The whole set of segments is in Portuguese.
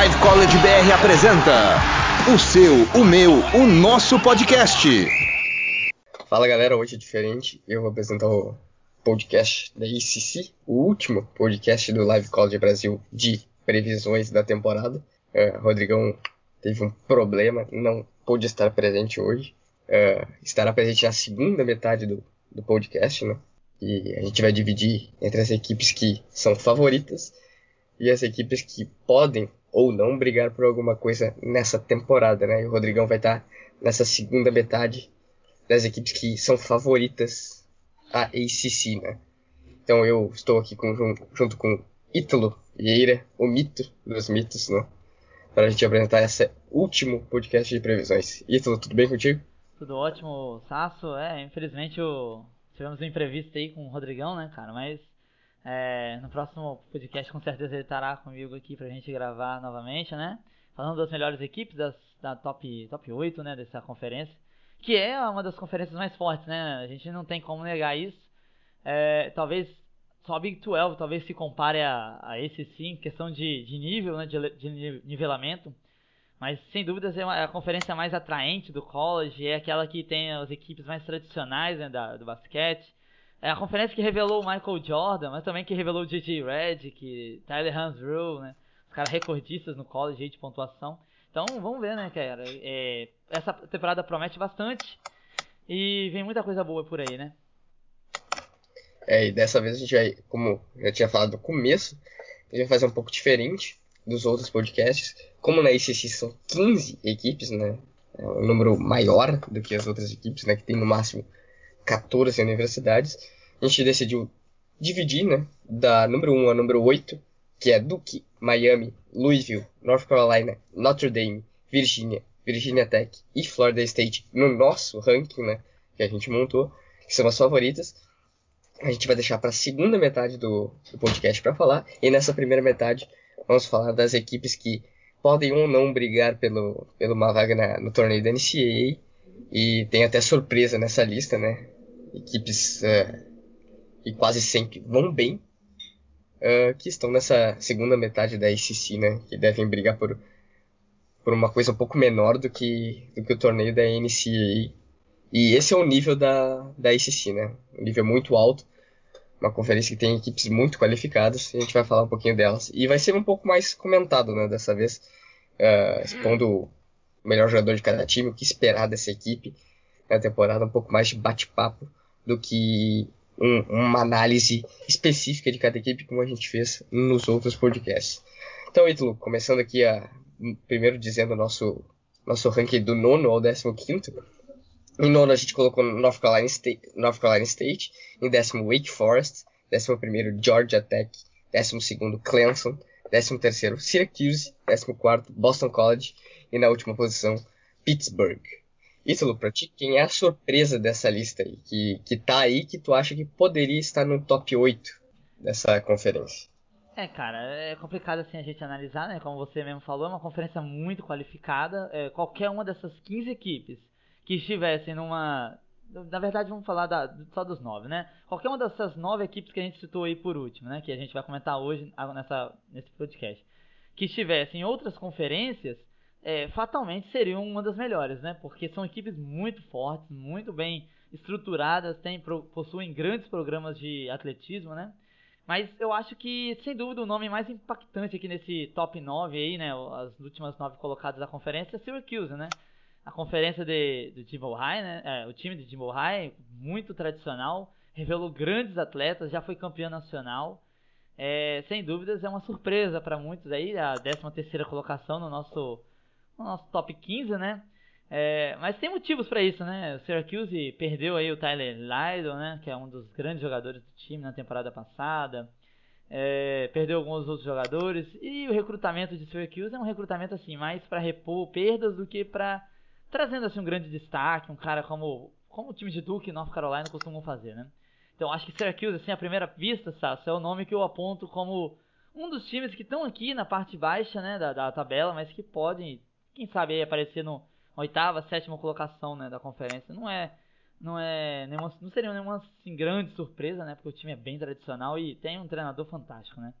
Live College BR apresenta o seu, o meu, o nosso podcast. Fala galera, hoje é diferente. Eu vou apresentar o podcast da ICC, o último podcast do Live College Brasil de previsões da temporada. Uh, Rodrigão teve um problema, não pôde estar presente hoje. Uh, estará presente na segunda metade do, do podcast, né? E a gente vai dividir entre as equipes que são favoritas e as equipes que podem ou não brigar por alguma coisa nessa temporada, né? E o Rodrigão vai estar nessa segunda metade das equipes que são favoritas a ACC, né? Então eu estou aqui com, junto com Ítalo Vieira, o mito dos mitos, né? Para a gente apresentar esse último podcast de previsões. Ítalo, tudo bem contigo? Tudo ótimo, Sasso. É, infelizmente o... tivemos um imprevisto aí com o Rodrigão, né, cara? Mas é, no próximo podcast, com certeza, ele estará comigo aqui pra gente gravar novamente, né? Falando das melhores equipes das, da top, top 8, né? Dessa conferência. Que é uma das conferências mais fortes, né? A gente não tem como negar isso. É, talvez só a Big 12 talvez se compare a, a esse sim, questão de, de nível, né? De, de nivelamento. Mas sem dúvidas é, uma, é a conferência mais atraente do college, é aquela que tem as equipes mais tradicionais né, da, do basquete. É a conferência que revelou o Michael Jordan, mas também que revelou o J.J. Redick, Tyler Hansbrough, né? Os caras recordistas no college de pontuação. Então vamos ver, né, cara? É, essa temporada promete bastante e vem muita coisa boa por aí, né? É, e dessa vez a gente vai, como eu tinha falado no começo, a gente vai fazer um pouco diferente dos outros podcasts. Como na ICC são 15 equipes, né? É um número maior do que as outras equipes, né? Que tem no máximo 14 universidades, a gente decidiu dividir, né, da número 1 a número 8, que é Duke, Miami, Louisville, North Carolina, Notre Dame, Virginia, Virginia Tech e Florida State no nosso ranking, né, que a gente montou, que são as favoritas. A gente vai deixar para a segunda metade do, do podcast para falar, e nessa primeira metade vamos falar das equipes que podem ou não brigar pelo, pelo uma vaga na, no torneio da NCAA, e tem até surpresa nessa lista, né? equipes que quase sempre vão bem, uh, que estão nessa segunda metade da ACC, né? Que devem brigar por, por uma coisa um pouco menor do que, do que o torneio da NCAA. E esse é o nível da, da ACC, né? Um nível muito alto. Uma conferência que tem equipes muito qualificadas. A gente vai falar um pouquinho delas. E vai ser um pouco mais comentado, né? Dessa vez. Uh, expondo melhor jogador de cada time, o que esperar dessa equipe na temporada, um pouco mais de bate-papo do que um, uma análise específica de cada equipe, como a gente fez nos outros podcasts. Então, Ítalo, começando aqui a primeiro dizendo nosso, nosso ranking do nono ao décimo quinto. Em nono a gente colocou North Carolina State, North Carolina State em décimo Wake Forest, décimo primeiro Georgia Tech, décimo segundo Clemson, décimo terceiro Syracuse, décimo quarto Boston College e na última posição Pittsburgh. Ítalo, pra ti, quem é a surpresa dessa lista aí? Que, que tá aí que tu acha que poderia estar no top 8 dessa conferência? É, cara, é complicado assim a gente analisar, né? Como você mesmo falou, é uma conferência muito qualificada. É, qualquer uma dessas 15 equipes que estivessem numa. Na verdade, vamos falar da, só dos nove, né? Qualquer uma dessas nove equipes que a gente citou aí por último, né? Que a gente vai comentar hoje nessa, nesse podcast. Que estivessem em outras conferências, é, fatalmente seriam uma das melhores, né? Porque são equipes muito fortes, muito bem estruturadas, têm, possuem grandes programas de atletismo, né? Mas eu acho que, sem dúvida, o nome mais impactante aqui nesse top 9 aí, né? As últimas nove colocadas da conferência é Syracuse, né? A conferência de, do Jimbo High, né? É, o time de Jimbo High, muito tradicional, revelou grandes atletas, já foi campeão nacional. É, sem dúvidas, é uma surpresa para muitos aí, a 13 terceira colocação no nosso no nosso top 15, né? É, mas tem motivos para isso, né? O Syracuse perdeu aí o Tyler Lydon, né? Que é um dos grandes jogadores do time na temporada passada. É, perdeu alguns outros jogadores e o recrutamento de Syracuse é um recrutamento assim mais para repor perdas do que para trazendo assim um grande destaque, um cara como como o time de Duke e North Carolina costumam fazer, né? Então acho que Syracuse assim à primeira vista, Sasso, é o nome que eu aponto como um dos times que estão aqui na parte baixa, né, da, da tabela, mas que podem quem sabe aí aparecer no oitava, sétima colocação, né, da conferência. Não é não é nenhuma, não seria nenhuma assim, grande surpresa, né, porque o time é bem tradicional e tem um treinador fantástico, né?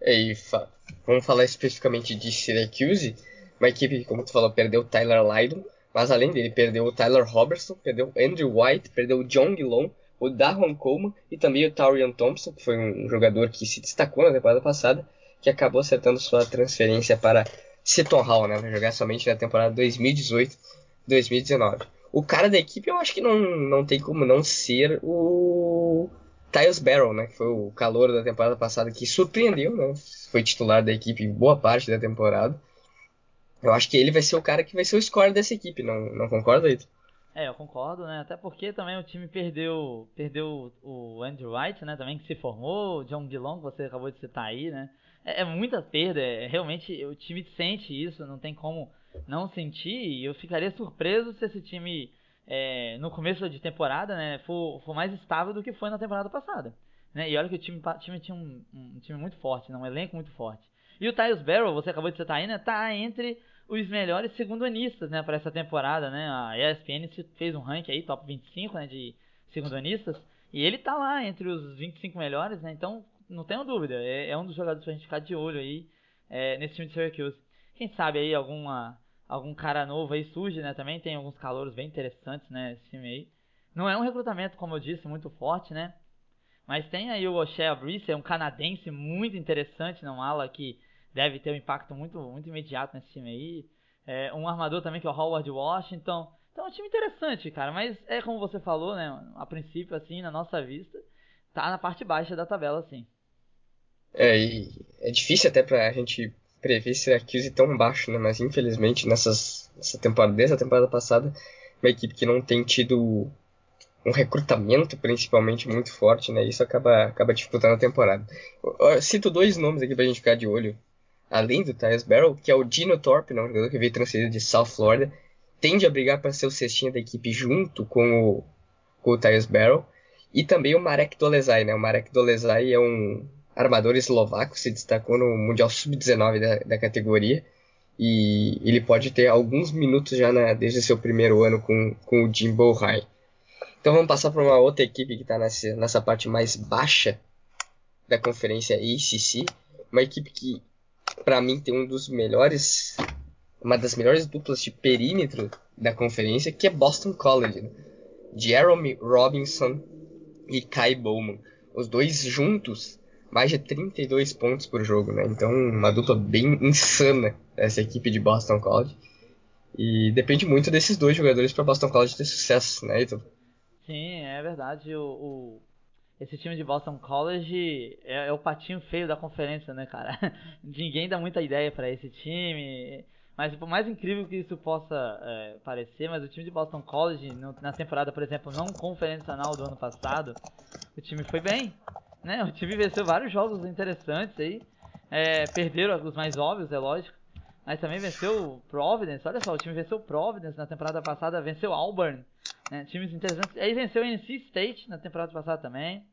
E fa vamos falar especificamente de Syracuse, uma equipe que, como tu falou, perdeu o Tyler Lydon, mas além dele, perdeu o Tyler Robertson, perdeu o Andrew White, perdeu o John Gillon, o Darwin Coleman e também o Taurian Thompson, que foi um jogador que se destacou na temporada passada, que acabou acertando sua transferência para Seton Hall, né? Vai jogar somente na temporada 2018-2019. O cara da equipe eu acho que não, não tem como não ser o Tyus Barrow, né? Que foi o calor da temporada passada que surpreendeu, né? Foi titular da equipe boa parte da temporada. Eu acho que ele vai ser o cara que vai ser o score dessa equipe, não, não concorda, Ito? É, eu concordo, né? Até porque também o time perdeu perdeu o Andrew White, né? Também que se formou, o John Dillon, que você acabou de citar aí, né? É, é muita perda, é, realmente o time sente isso, não tem como não sentir. E eu ficaria surpreso se esse time, é, no começo de temporada, né, for, for mais estável do que foi na temporada passada. Né? E olha que o time, time tinha um, um time muito forte, né? um elenco muito forte. E o Tyus Barrow, você acabou de citar aí, né? Tá entre os melhores segundonistas, né, para essa temporada, né? A ESPN fez um ranking aí, top 25, né, de segundonistas, e ele tá lá entre os 25 melhores, né? Então, não tenho dúvida, é, é um dos jogadores pra gente ficar de olho aí é, nesse time de Syracuse. Quem sabe aí alguma algum cara novo aí surge, né? Também tem alguns calouros bem interessantes, né, esse time aí. Não é um recrutamento, como eu disse, muito forte, né? Mas tem aí o O'Shea Brice, é um canadense muito interessante, não ala que deve ter um impacto muito, muito imediato nesse time aí. É, um armador também que é o Howard Washington. Então é um time interessante, cara. Mas é como você falou, né? A princípio, assim, na nossa vista, tá na parte baixa da tabela, assim. É, e é difícil até pra gente prever Syracuse tão baixo, né? Mas infelizmente nessas, nessa temporada, desde a temporada passada, uma equipe que não tem tido um recrutamento principalmente muito forte, né? Isso acaba, acaba dificultando a temporada. Eu cito dois nomes aqui pra gente ficar de olho além do Tyus Barrow, que é o Dino Thorpe, né, um jogador que veio transferido de South Florida, tende a brigar para ser o cestinha da equipe junto com o, com o Tyus Barrow, e também o Marek Dolezaj, né, o Marek Dolezaj é um armador eslovaco, se destacou no Mundial Sub-19 da, da categoria, e ele pode ter alguns minutos já na, desde seu primeiro ano com, com o Jimbo High. Então vamos passar para uma outra equipe que está nessa, nessa parte mais baixa da conferência ACC, uma equipe que para mim tem um dos melhores, uma das melhores duplas de perímetro da conferência, que é Boston College. Né? Jeremy Robinson e Kai Bowman. Os dois juntos, mais de 32 pontos por jogo, né? Então, uma dupla bem insana essa equipe de Boston College. E depende muito desses dois jogadores para Boston College ter sucesso, né, Ito? Sim, é verdade. O, o, esse time de Boston College é, é, o patinho feio da conferência, né, cara? Ninguém dá muita ideia para esse time. Mas por mais incrível que isso possa é, parecer, mas o time de Boston College, no, na temporada, por exemplo, não conferencial do ano passado, o time foi bem. Né? O time venceu vários jogos interessantes aí. É, perderam os mais óbvios, é lógico. Mas também venceu Providence. Olha só, o time venceu Providence na temporada passada, venceu Auburn. Né? Times interessantes. Aí venceu o NC State na temporada passada também.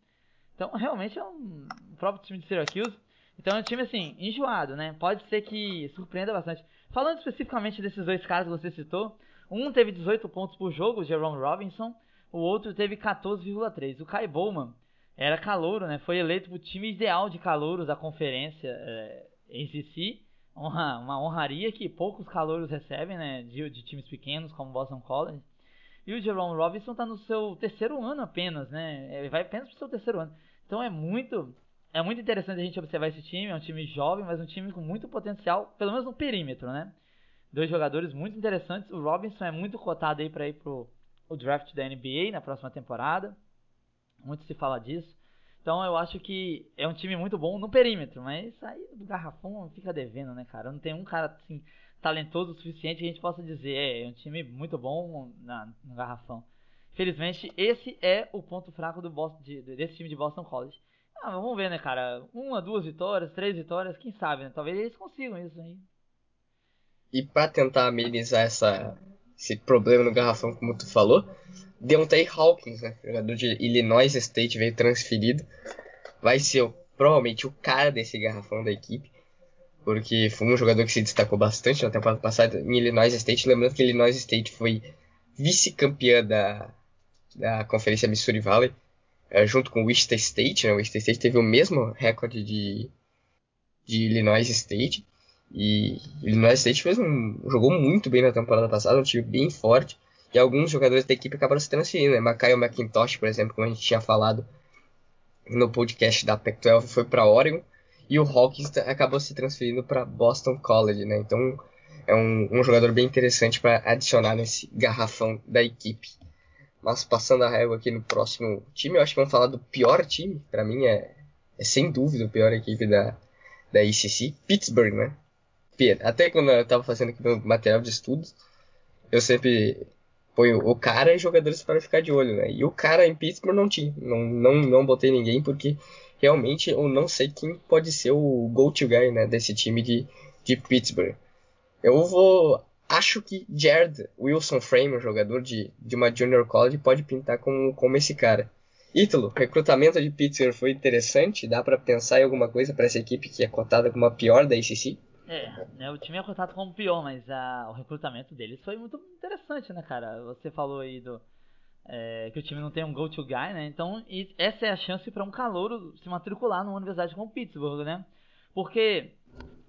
Então, realmente é um próprio time de Syracuse. Então é um time assim, enjoado, né? Pode ser que surpreenda bastante. Falando especificamente desses dois caras que você citou, um teve 18 pontos por jogo, o Jerome Robinson, o outro teve 14,3. O Kai Bowman era calouro, né? Foi eleito o time ideal de calouros da conferência é, uma honraria que poucos calouros recebem, né? De, de times pequenos como Boston College. E o Jerome Robinson está no seu terceiro ano apenas, né? Ele vai apenas para o seu terceiro ano. Então é muito, é muito interessante a gente observar esse time. É um time jovem, mas um time com muito potencial, pelo menos no perímetro, né? Dois jogadores muito interessantes. O Robinson é muito cotado aí para ir pro o draft da NBA na próxima temporada. Muito se fala disso. Então eu acho que é um time muito bom no perímetro, mas aí do garrafão fica devendo, né, cara? Não tem um cara assim talentoso o suficiente que a gente possa dizer, é, é um time muito bom na, no garrafão. Felizmente, esse é o ponto fraco do Boston, de, desse time de Boston College. Ah, vamos ver, né, cara? Uma, duas vitórias, três vitórias, quem sabe, né? Talvez eles consigam isso aí. E para tentar amenizar essa, esse problema no garrafão, como tu falou, Deontay Hawkins, né, jogador de Illinois State, veio transferido. Vai ser provavelmente o cara desse garrafão da equipe porque foi um jogador que se destacou bastante na temporada passada em Illinois State. Lembrando que Illinois State foi vice-campeã da, da Conferência Missouri Valley, é, junto com Wichita State. Né? Wichita State teve o mesmo recorde de, de Illinois State. E Illinois State fez um, jogou muito bem na temporada passada, um time bem forte. E alguns jogadores da equipe acabaram se transferindo, né? Makaio McIntosh, por exemplo, como a gente tinha falado no podcast da Pac-12, foi para Oregon. E o Hawkins acabou se transferindo para Boston College, né? Então é um, um jogador bem interessante para adicionar nesse garrafão da equipe. Mas passando a régua aqui no próximo time, eu acho que vamos falar do pior time. Para mim é, é sem dúvida a pior equipe da, da ACC, Pittsburgh, né? Até quando eu estava fazendo aqui meu material de estudos, eu sempre ponho o cara e jogadores para ficar de olho, né? E o cara em Pittsburgh não tinha. Não, não, não botei ninguém porque realmente eu não sei quem pode ser o go-to guy, né? Desse time de, de Pittsburgh. Eu vou. Acho que Jared Wilson Frame, um jogador de, de uma Junior College, pode pintar como, como esse cara. Ítalo, recrutamento de Pittsburgh foi interessante? Dá para pensar em alguma coisa para essa equipe que é cotada como a pior da ACC? É, né, o time é cotado como pior, mas a, o recrutamento deles foi muito interessante, né, cara? Você falou aí do é, que o time não tem um go-to guy, né? Então, essa é a chance para um calouro se matricular numa universidade como Pittsburgh, né? Porque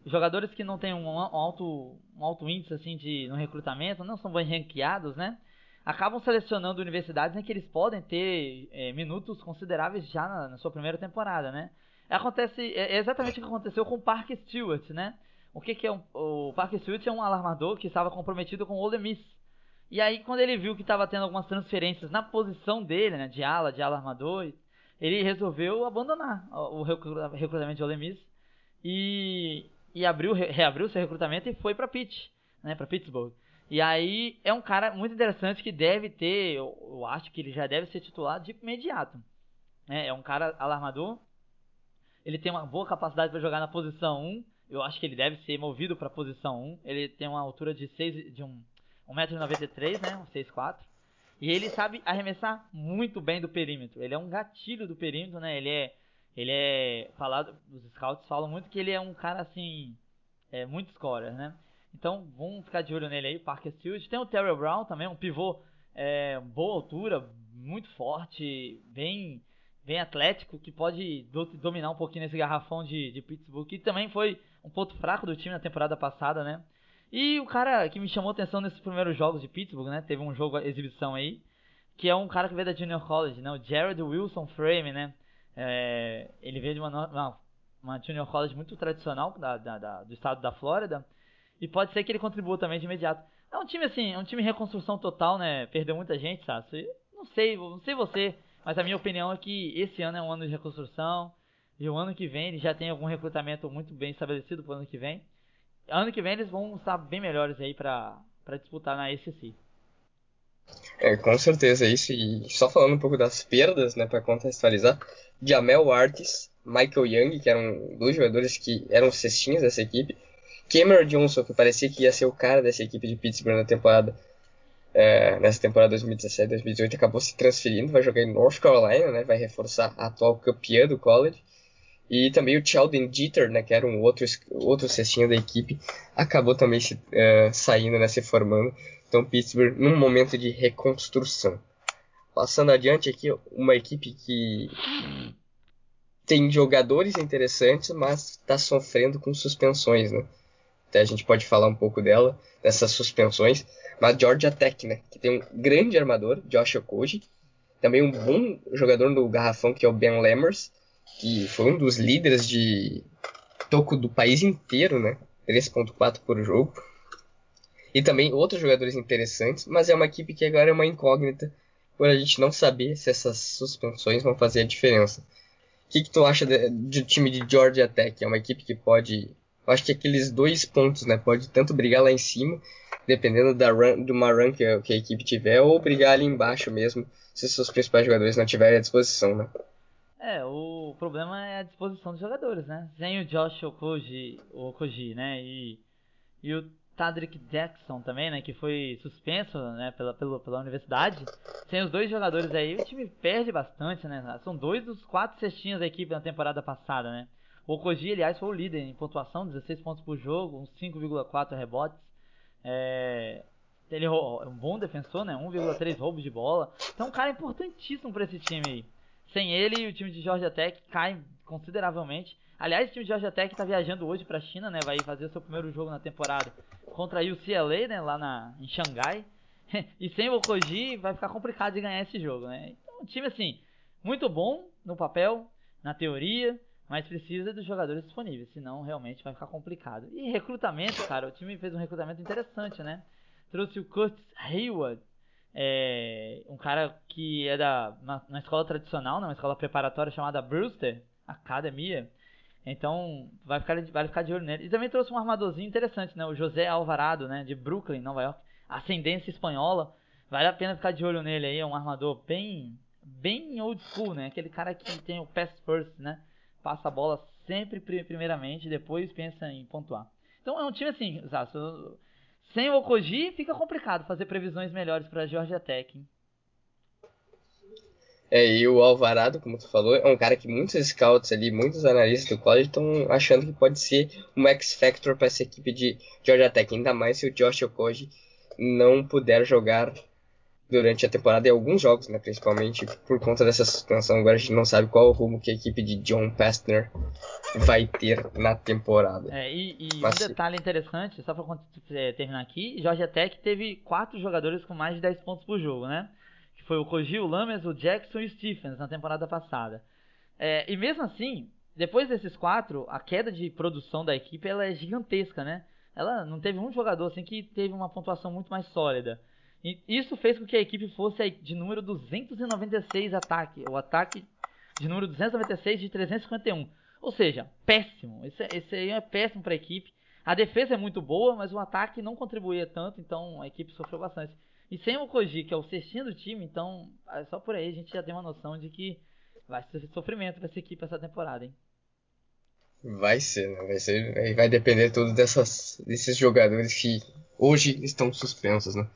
jogadores que não têm um, alto, um alto índice assim de no recrutamento, não são bem ranqueados, né? Acabam selecionando universidades em que eles podem ter é, minutos consideráveis já na, na, sua primeira temporada, né? Acontece é, é exatamente o que aconteceu com o Park Stewart, né? O que, que é um, o Parker Stewart é um alarmador que estava comprometido com o Ole Miss. E aí quando ele viu que estava tendo algumas transferências na posição dele, né, de ala, de alarmador, ele resolveu abandonar o recrutamento de Ole Miss e, e abriu, reabriu seu recrutamento e foi para Pitt, né, para Pittsburgh. E aí é um cara muito interessante que deve ter, eu, eu acho que ele já deve ser titular de imediato. Né? É um cara alarmador, ele tem uma boa capacidade para jogar na posição 1, eu acho que ele deve ser movido para a posição 1. Ele tem uma altura de 6 de um 1,93m, né, um 6'4". E ele sabe arremessar muito bem do perímetro. Ele é um gatilho do perímetro, né? Ele é ele é falado, os scouts falam muito que ele é um cara assim, é muito scorer, né? Então, vamos ficar de olho nele aí, Parker Stewart. Tem o Terry Brown também, um pivô é, boa altura, muito forte, bem bem atlético, que pode do, dominar um pouquinho nesse garrafão de, de Pittsburgh, que também foi um ponto fraco do time na temporada passada, né? E o cara que me chamou atenção nesses primeiros jogos de Pittsburgh, né? Teve um jogo, exibição aí, que é um cara que veio da Junior College, né? O Jared Wilson Frame, né? É, ele veio de uma, uma, uma, Junior College muito tradicional da, da, da, do estado da Flórida. E pode ser que ele contribua também de imediato. É um time assim, é um time em reconstrução total, né? Perdeu muita gente, sabe? Não sei, não sei você, mas a minha opinião é que esse ano é um ano de reconstrução. E o ano que vem eles já tem algum recrutamento muito bem estabelecido para o ano que vem. Ano que vem eles vão estar bem melhores aí para disputar na SEC. É, com certeza é isso. E só falando um pouco das perdas, né, para contextualizar, Jamel Artis, Michael Young, que eram dois jogadores que eram cestinhas dessa equipe, Cameron Johnson, que parecia que ia ser o cara dessa equipe de Pittsburgh na temporada, é, nessa temporada 2017-2018, acabou se transferindo, vai jogar em North Carolina, né, vai reforçar a atual campeã do college. E também o Sheldon Jeter, né, que era um outro, outro cestinho da equipe, acabou também se, uh, saindo, né, se formando. Então Pittsburgh num momento de reconstrução. Passando adiante aqui, uma equipe que tem jogadores interessantes, mas está sofrendo com suspensões, né? Até a gente pode falar um pouco dela, dessas suspensões. Mas Georgia Tech, né? Que tem um grande armador, Josh Okoji. Também um bom jogador no garrafão, que é o Ben Lammers que foi um dos líderes de toco do país inteiro, né? 3.4 por jogo. E também outros jogadores interessantes, mas é uma equipe que agora é uma incógnita por a gente não saber se essas suspensões vão fazer a diferença. O que, que tu acha do time de Georgia Tech? É uma equipe que pode. Eu acho que aqueles dois pontos, né? Pode tanto brigar lá em cima, dependendo da run, de uma run que a, que a equipe tiver, ou brigar ali embaixo mesmo, se seus principais jogadores não tiverem à disposição, né? É, o problema é a disposição dos jogadores, né? Sem o Josh Okoji, Okoji né? E, e o Tadrick Jackson também, né? Que foi suspenso né? pela, pela, pela universidade. Sem os dois jogadores aí, o time perde bastante, né? São dois dos quatro cestinhos da equipe na temporada passada, né? O Okoji, aliás, foi o líder em pontuação, 16 pontos por jogo, uns 5,4 rebotes. É, ele é um bom defensor, né? 1,3 roubos de bola. Então, um cara importantíssimo para esse time aí. Sem ele, o time de Georgia Tech cai consideravelmente. Aliás, o time de Georgia Tech está viajando hoje para a China, né? Vai fazer o seu primeiro jogo na temporada contra a UCLA, né? Lá na, em Xangai. e sem o Okoji vai ficar complicado de ganhar esse jogo, né? Então, um time assim, muito bom no papel, na teoria, mas precisa dos jogadores disponíveis, senão realmente vai ficar complicado. E recrutamento, cara, o time fez um recrutamento interessante, né? Trouxe o Curtis Hayward, é, um cara que é da uma, escola tradicional, né, uma escola preparatória chamada Brewster Academia. Então vai ficar, vai ficar de olho nele. E também trouxe um armadorzinho interessante, né? O José Alvarado, né? De Brooklyn, Nova York. Ascendência espanhola. Vale a pena ficar de olho nele aí. É um armador bem, bem old school, né? Aquele cara que tem o pass first, né? Passa a bola sempre primeiramente, depois pensa em pontuar. Então é um time assim, Zaço, sem o Okoji fica complicado fazer previsões melhores para a Georgia Tech. Hein? É, e o Alvarado, como tu falou, é um cara que muitos scouts ali, muitos analistas do college estão achando que pode ser um X-Factor para essa equipe de Georgia Tech, ainda mais se o Josh Okoji não puder jogar durante a temporada em alguns jogos, né, principalmente por conta dessa situação. Agora a gente não sabe qual o rumo que a equipe de John Pastner vai ter na temporada. É, e, e Mas, um detalhe interessante, só para é, terminar aqui, Georgia Tech teve quatro jogadores com mais de 10 pontos por jogo, né? Que foi o Koji, o Lames, o Jackson e o Stephens na temporada passada. É, e mesmo assim, depois desses quatro, a queda de produção da equipe ela é gigantesca, né? Ela não teve um jogador assim que teve uma pontuação muito mais sólida. E isso fez com que a equipe fosse de número 296 ataque, o ataque de número 296 de 351. Ou seja, péssimo. Esse, esse aí é péssimo para a equipe. A defesa é muito boa, mas o ataque não contribuía tanto, então a equipe sofreu bastante. E sem o Koji, que é o cestinho do time, então é só por aí a gente já tem uma noção de que vai ser sofrimento para essa equipe essa temporada, hein? Vai ser, né? Vai ser. Vai depender tudo dessas, desses jogadores que hoje estão suspensos, né?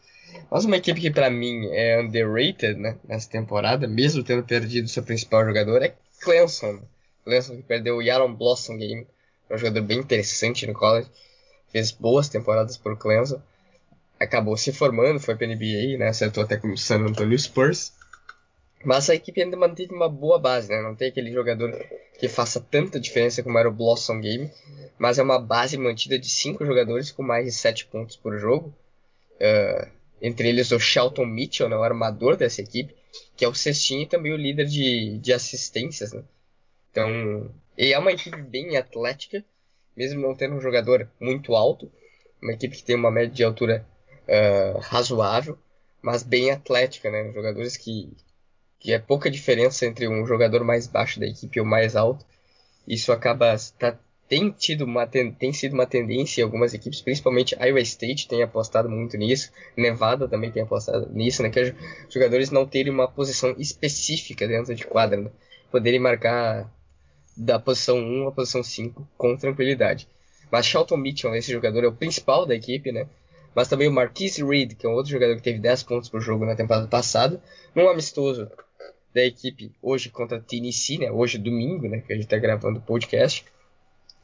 Mas uma equipe que para mim é underrated né, nessa temporada, mesmo tendo perdido seu principal jogador, é Clemson. Clemson que perdeu o Yaron Blossom Game, um jogador bem interessante no college, fez boas temporadas por Clemson, acabou se formando, foi para NBA, né, acertou até com o San Antonio Spurs. Mas a equipe ainda manteve uma boa base, né? Não tem aquele jogador que faça tanta diferença como era o Blossom Game, mas é uma base mantida de cinco jogadores com mais de 7 pontos por jogo. Uh, entre eles o Shelton Mitchell, né, o armador dessa equipe, que é o cestinho e também o líder de, de assistências. Né? Então, e é uma equipe bem atlética, mesmo não tendo um jogador muito alto, uma equipe que tem uma média de altura uh, razoável, mas bem atlética, né? Jogadores que, que é pouca diferença entre um jogador mais baixo da equipe e o mais alto. Isso acaba tá, tem tido uma tem sido uma tendência em algumas equipes, principalmente Iowa State tem apostado muito nisso, Nevada também tem apostado nisso, né, que os jogadores não terem uma posição específica dentro de quadra, né, poderem marcar da posição 1 à posição 5 com tranquilidade. Mas Shelton Mitchell, esse jogador é o principal da equipe, né? Mas também o Marquise Reed, que é um outro jogador que teve 10 pontos por jogo na temporada passada, num amistoso da equipe hoje contra Tennessee, né? Hoje domingo, né, que a gente está gravando o podcast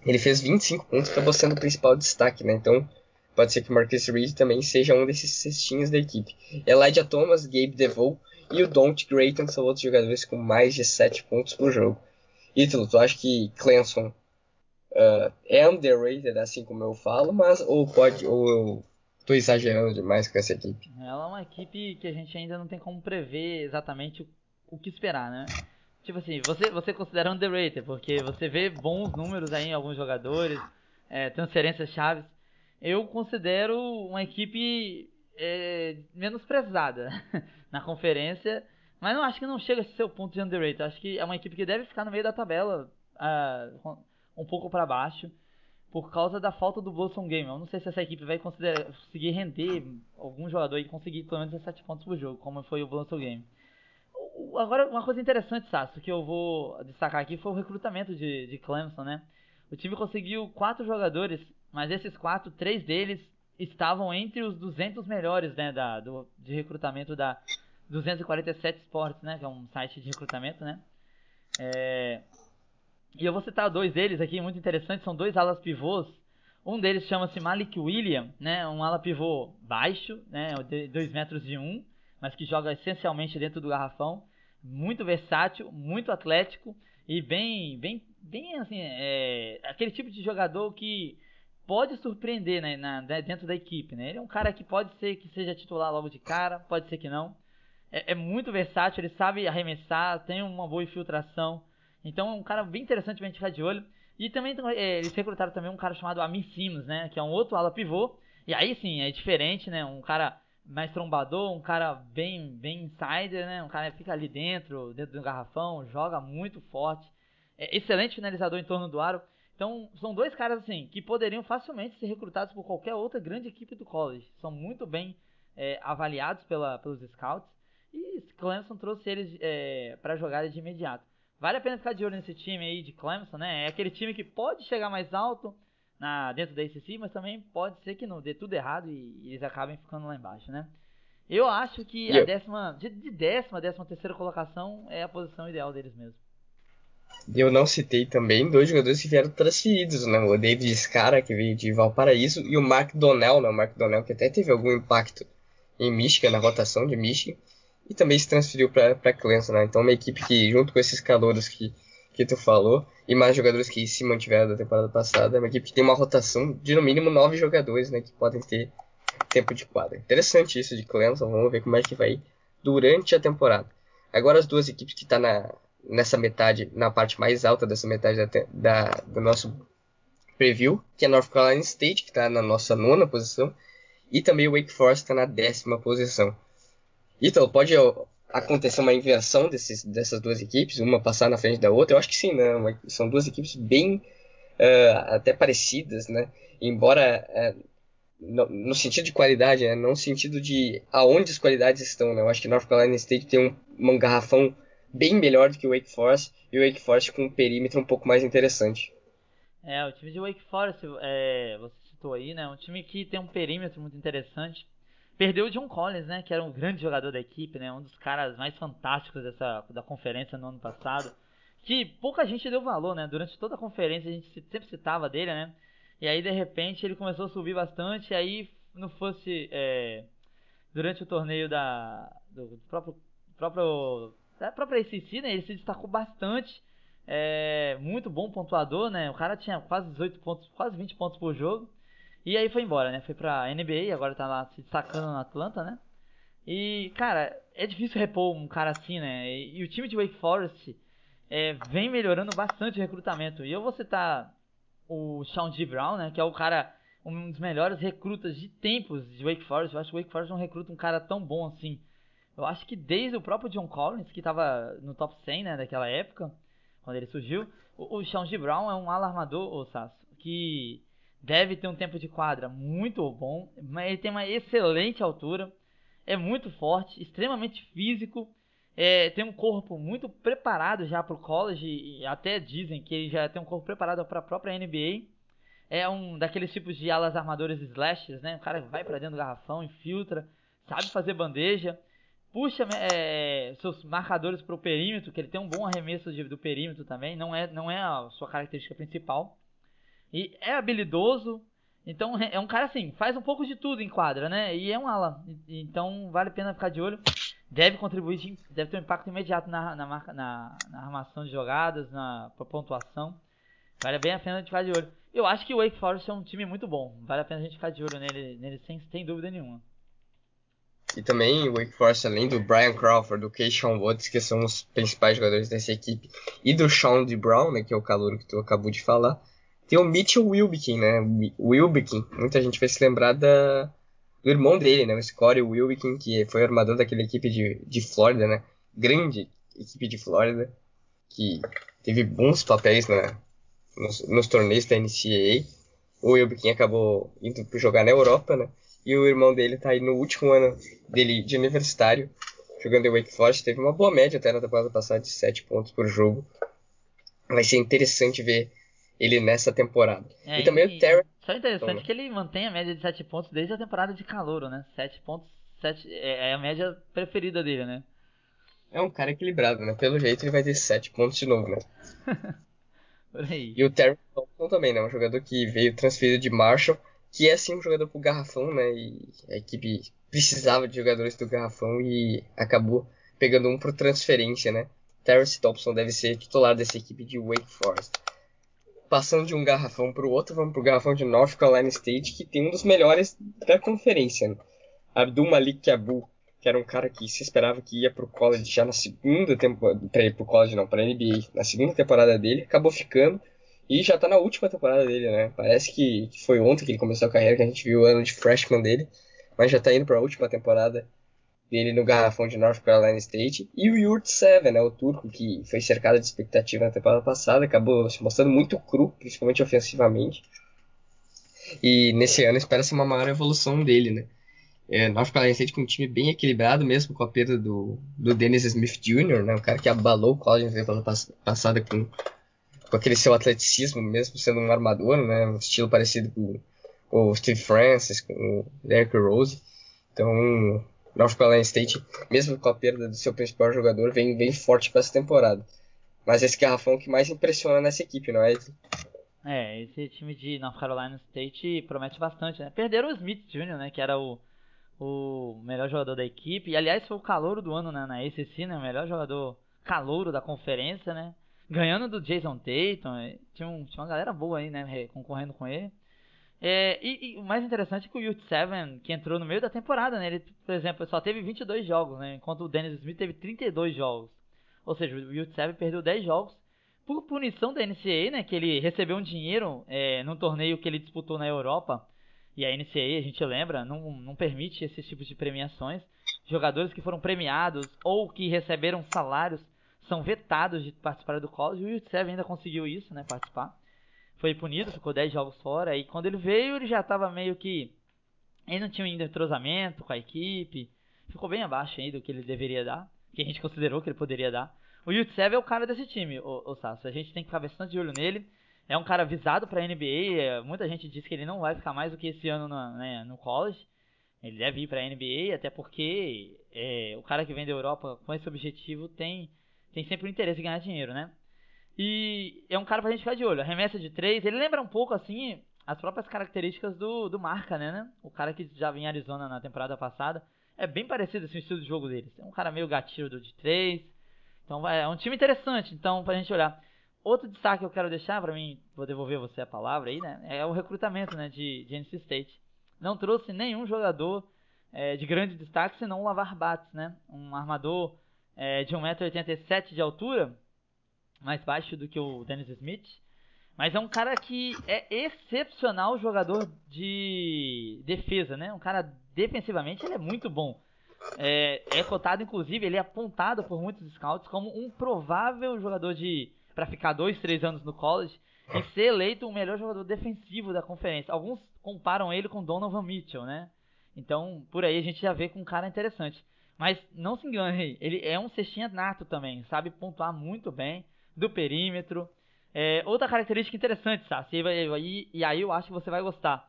ele fez 25 pontos, acabou sendo o principal destaque, né? Então, pode ser que o Marcus Reed também seja um desses cestinhos da equipe. Elijah Thomas, Gabe DeVoe e o Don't Grayton são outros jogadores com mais de 7 pontos por jogo. Ítalo, tu acha que Clemson uh, é underrated, assim como eu falo, mas ou pode, ou eu tô exagerando demais com essa equipe? Ela é uma equipe que a gente ainda não tem como prever exatamente o, o que esperar, né? Tipo assim, você, você considera underrated, porque você vê bons números aí em alguns jogadores, é, transferências chaves. Eu considero uma equipe é, menosprezada na conferência, mas não acho que não chega a ser o ponto de underrated. Acho que é uma equipe que deve ficar no meio da tabela, uh, um pouco para baixo, por causa da falta do Blossom Game. Eu não sei se essa equipe vai conseguir render algum jogador e conseguir pelo menos 7 pontos por jogo, como foi o Blossom Game agora, uma coisa interessante, Sasso, que eu vou destacar aqui foi o recrutamento de, de Clemson, né? O time conseguiu quatro jogadores, mas esses quatro, três deles estavam entre os 200 melhores, né, da, do, de recrutamento da 247 Sports, né, que é um site de recrutamento, né? É, e eu vou citar dois deles aqui, muito interessantes, são dois alas pivôs. Um deles chama-se Malik William, né, um ala pivô baixo, né, 2 metros de 1, um, mas que joga essencialmente dentro do garrafão muito versátil, muito atlético e bem, bem, bem assim, é, aquele tipo de jogador que pode surpreender né, na, dentro da equipe, né? Ele é um cara que pode ser que seja titular logo de cara, pode ser que não. É, é muito versátil, ele sabe arremessar, tem uma boa infiltração. Então é um cara bem interessante pra gente ficar de olho. E também é, eles recrutaram também um cara chamado Amir Sims, né? Que é um outro ala pivô. E aí sim, é diferente, né? Um cara mais trombador, um cara bem, bem insider, né? Um cara que fica ali dentro, dentro do garrafão, joga muito forte. É excelente finalizador em torno do aro. Então, são dois caras assim que poderiam facilmente ser recrutados por qualquer outra grande equipe do college. São muito bem é, avaliados pela, pelos scouts. E Clemson trouxe eles é, para jogar de imediato. Vale a pena ficar de olho nesse time aí de Clemson, né? É aquele time que pode chegar mais alto na, dentro da ACC, mas também pode ser que não dê tudo errado e, e eles acabem ficando lá embaixo, né? Eu acho que a décima, de, de décima, décima terceira colocação é a posição ideal deles mesmo. Eu não citei também dois jogadores que vieram transferidos, né? O David Scara, que veio de Valparaíso, e o Mark Donnell, né? O Mark Donnell, que até teve algum impacto em Michigan, na rotação de Michigan, e também se transferiu para Clemson, né? Então uma equipe que, junto com esses calouros que, que tu falou, e mais jogadores que se mantiveram da temporada passada, é uma equipe que tem uma rotação de no mínimo nove jogadores, né? Que podem ter tempo de quadra. Interessante isso de Clemson, vamos ver como é que vai durante a temporada. Agora as duas equipes que estão tá nessa metade, na parte mais alta dessa metade da, da, do nosso preview, que é North Carolina State, que está na nossa nona posição, e também o Wake Forest está na décima posição. Então, pode acontecer uma inversão desses, dessas duas equipes, uma passar na frente da outra? Eu acho que sim, né? São duas equipes bem uh, até parecidas, né? Embora uh, no, no, sentido de qualidade, né? não no sentido de aonde as qualidades estão, né? Eu acho que North Carolina State tem um, um garrafão bem melhor do que o Wake Forest e o Wake Forest com um perímetro um pouco mais interessante. É, o time de Wake Forest, é, você citou aí, né? Um time que tem um perímetro muito interessante. Perdeu o John Collins, né? Que era um grande jogador da equipe, né? Um dos caras mais fantásticos dessa, da conferência no ano passado. Que pouca gente deu valor, né? Durante toda a conferência a gente sempre citava dele, né? E aí de repente ele começou a subir bastante. E aí não fosse é, durante o torneio da do próprio próprio da própria ACC, né? Ele se destacou bastante. É, muito bom pontuador, né? O cara tinha quase 18 pontos, quase 20 pontos por jogo. E aí foi embora, né? Foi pra NBA, agora tá lá se destacando na Atlanta, né? E, cara, é difícil repor um cara assim, né? E, e o time de Wake Forest é, vem melhorando bastante o recrutamento. E eu vou citar o Sean G. Brown, né? Que é o cara, um dos melhores recrutas de tempos de Wake Forest. Eu acho que o Wake Forest não recruta um cara tão bom assim. Eu acho que desde o próprio John Collins, que tava no top 100, né? Daquela época, quando ele surgiu. O, o Sean G. Brown é um alarmador, ô Sasso, que deve ter um tempo de quadra muito bom, mas ele tem uma excelente altura, é muito forte, extremamente físico, é, tem um corpo muito preparado já para o college e até dizem que ele já tem um corpo preparado para a própria NBA. É um daqueles tipos de alas armadoras slashers, né? O cara vai para dentro do garrafão, infiltra, sabe fazer bandeja, puxa é, seus marcadores para o perímetro, que ele tem um bom arremesso de, do perímetro também, não é, não é a sua característica principal. E é habilidoso. Então é um cara assim, faz um pouco de tudo em quadra, né? E é um ala. Então vale a pena ficar de olho. Deve contribuir, deve ter um impacto imediato na, na, marca, na, na armação de jogadas, na pontuação. Vale bem a pena de ficar de olho. Eu acho que o Wake Forest é um time muito bom. Vale a pena a gente ficar de olho nele, nele sem, sem dúvida nenhuma. E também o Wake Forest, além do Brian Crawford, do Keishon Woods, que são os principais jogadores dessa equipe, e do Sean D. Brown, né, que é o calor que tu acabou de falar, tem o Mitchell né? Wilbekin. Muita gente vai se lembrar da, do irmão dele, né? O Scottie Wilbekin, que foi armador daquela equipe de, de Flórida, né? Grande equipe de Flórida, que teve bons papéis na, nos, nos torneios da NCAA. O Wilbekin acabou indo jogar na Europa, né? E o irmão dele tá aí no último ano dele de universitário, jogando em Wake Forest. Teve uma boa média até na temporada passada de 7 pontos por jogo. Vai ser interessante ver ele nessa temporada. É, e também e, o Terry. Só interessante que ele mantém a média de 7 pontos desde a temporada de calor, né? 7 pontos 7, é, é a média preferida dele, né? É um cara equilibrado, né? Pelo jeito ele vai ter 7 pontos de novo, né? e o Terry Thompson também, né? Um jogador que veio transferido de Marshall, que é assim um jogador pro garrafão, né? E a equipe precisava de jogadores do garrafão e acabou pegando um por transferência, né? Terence Thompson deve ser titular dessa equipe de Wake Forest. Passando de um garrafão para o outro, vamos para o garrafão de North Carolina State, que tem um dos melhores da conferência. Né? Abdul Malik Abu, que era um cara que se esperava que ia para o college já na segunda temporada, para ir para o college não, para a NBA, na segunda temporada dele, acabou ficando e já está na última temporada dele, né? Parece que, foi ontem que ele começou a carreira, que a gente viu o ano de freshman dele, mas já está indo para a última temporada dele no garrafão de North Carolina State. E o Yurt Seven, né, o turco que foi cercado de expectativa na temporada passada, acabou se mostrando muito cru, principalmente ofensivamente. E nesse ano espera-se uma maior evolução dele, né? É, North Carolina State com um time bem equilibrado, mesmo com a perda do, do Dennis Smith Jr., né, um cara que abalou o college na temporada passada com, com aquele seu atleticismo, mesmo sendo um armador, né, um estilo parecido com, com o Steve Francis, com o Derrick Rose. Então, North Carolina State, mesmo com a perda do seu principal jogador, vem, vem forte para essa temporada. Mas esse garrafão que mais impressiona nessa equipe, não é? É, esse time de North Carolina State promete bastante, né? Perderam o Smith Jr., né? Que era o, o melhor jogador da equipe. E aliás foi o calouro do ano né, na ACC, né? O melhor jogador calouro da conferência, né? Ganhando do Jason Tatum. Tinha, um, tinha uma galera boa aí, né? Concorrendo com ele. É, e, e, o mais interessante é que o Ute 7, que entrou no meio da temporada, né? Ele, por exemplo, só teve 22 jogos, né? Enquanto o Dennis Smith teve 32 jogos. Ou seja, o Ute 7 perdeu 10 jogos por punição da NCAA, né? Que ele recebeu um dinheiro é, num torneio que ele disputou na Europa. E a NCAA, a gente lembra, não, não permite esses tipos de premiações. Jogadores que foram premiados ou que receberam salários são vetados de participar do college. O Ute 7 ainda conseguiu isso, né? Participar foi punido, ficou 10 jogos fora. E quando ele veio, ele já estava meio que. Ele não tinha ainda entrosamento com a equipe. Ficou bem abaixo ainda do que ele deveria dar. Que a gente considerou que ele poderia dar. O Yutsev é o cara desse time, o, o Sasso. A gente tem que ficar bastante de olho nele. É um cara visado para a NBA. É, muita gente diz que ele não vai ficar mais do que esse ano no, né, no college. Ele deve ir para a NBA, até porque é, o cara que vem da Europa com esse objetivo tem, tem sempre o interesse em ganhar dinheiro, né? E é um cara pra gente ficar de olho. A remessa de três, ele lembra um pouco assim as próprias características do, do Marca, né, O cara que já vinha em Arizona na temporada passada. É bem parecido assim, o estilo de jogo deles. É um cara meio gatilho do de três. Então é um time interessante, então, pra gente olhar. Outro destaque que eu quero deixar para mim, vou devolver você a palavra aí, né? É o recrutamento né, de, de NC State. Não trouxe nenhum jogador é, de grande destaque, senão o Lavar Bates, né? Um armador é, de 1,87m de altura, mais baixo do que o Dennis Smith. Mas é um cara que é excepcional jogador de defesa, né? Um cara defensivamente ele é muito bom. É, é cotado, inclusive, ele é apontado por muitos scouts como um provável jogador de para ficar dois, três anos no college e ser eleito o melhor jogador defensivo da conferência. Alguns comparam ele com Donovan Mitchell, né? Então, por aí a gente já vê com um cara interessante. Mas não se engane, ele é um cestinha nato também, sabe pontuar muito bem do perímetro. É, outra característica interessante, Sassi, e, e aí eu acho que você vai gostar.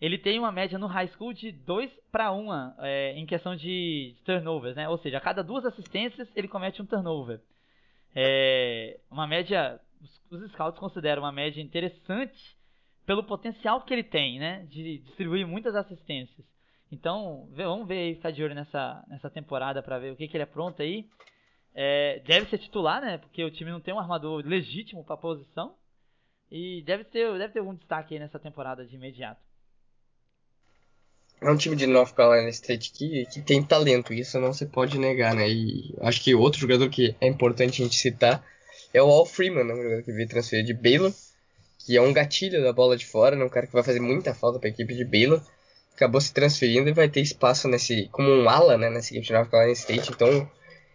Ele tem uma média no high school de 2 para 1 é, em questão de turnovers, né? Ou seja, a cada duas assistências ele comete um turnover. É uma média, os scouts consideram uma média interessante pelo potencial que ele tem, né? De distribuir muitas assistências. Então, vamos ver aí, ficar de olho nessa, nessa temporada para ver o que, que ele é pronto aí. É, deve ser titular, né? Porque o time não tem um armador legítimo para a posição. E deve ter, deve ter algum destaque aí nessa temporada de imediato. É um time de North Carolina State que, que tem talento, isso não se pode negar, né? E acho que outro jogador que é importante a gente citar é o Al Freeman, né? um jogador que veio transferir de Baylor, que é um gatilho da bola de fora, né? um cara que vai fazer muita falta para a equipe de Baylor. Acabou se transferindo e vai ter espaço nesse como um ala né? nessa equipe de North Carolina State, então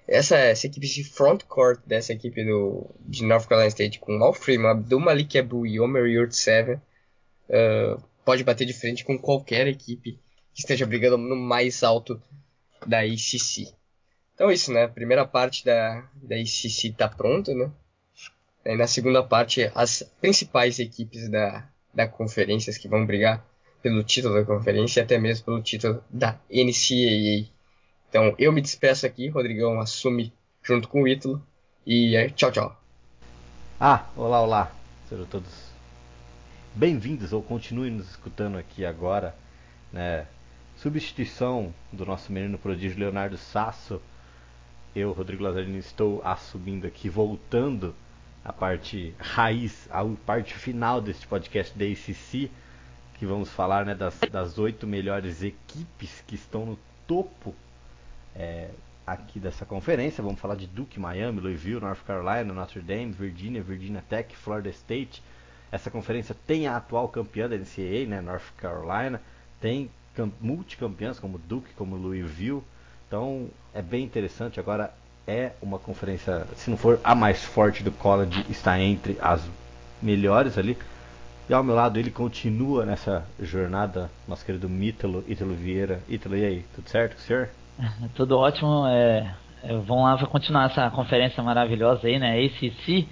essa, essa equipe de frontcourt dessa equipe do, de North Carolina State com Mal Freeman, Abdul Malik Abu e Omer Yurtseven uh, pode bater de frente com qualquer equipe que esteja brigando no mais alto da ACC. Então é isso, né? A primeira parte da, da ACC está pronta, né? Na segunda parte, as principais equipes da, da conferência que vão brigar pelo título da conferência e até mesmo pelo título da NCAA. Então eu me despeço aqui, Rodrigão assume junto com o Ítalo e é, tchau, tchau. Ah, olá, olá. Sejam todos bem-vindos ou continuem nos escutando aqui agora, né? Substituição do nosso menino prodígio Leonardo Sasso eu, Rodrigo Lazzarini, estou assumindo aqui, voltando a parte raiz, a parte final deste podcast da ACC, que vamos falar né, das oito melhores equipes que estão no topo é, aqui dessa conferência. Vamos falar de Duke, Miami, Louisville, North Carolina, Notre Dame, Virginia, Virginia Tech, Florida State. Essa conferência tem a atual campeã da NCAA, né, North Carolina, tem multicampeãs como Duke, como Louisville. Então é bem interessante. Agora é uma conferência, se não for a mais forte do college, está entre as melhores ali. E ao meu lado ele continua nessa jornada, nosso querido Mítalo, Ítalo Vieira. Ítalo, e aí, tudo certo com o senhor? Tudo ótimo. É, é, vamos lá para continuar essa conferência maravilhosa aí, né? ACC.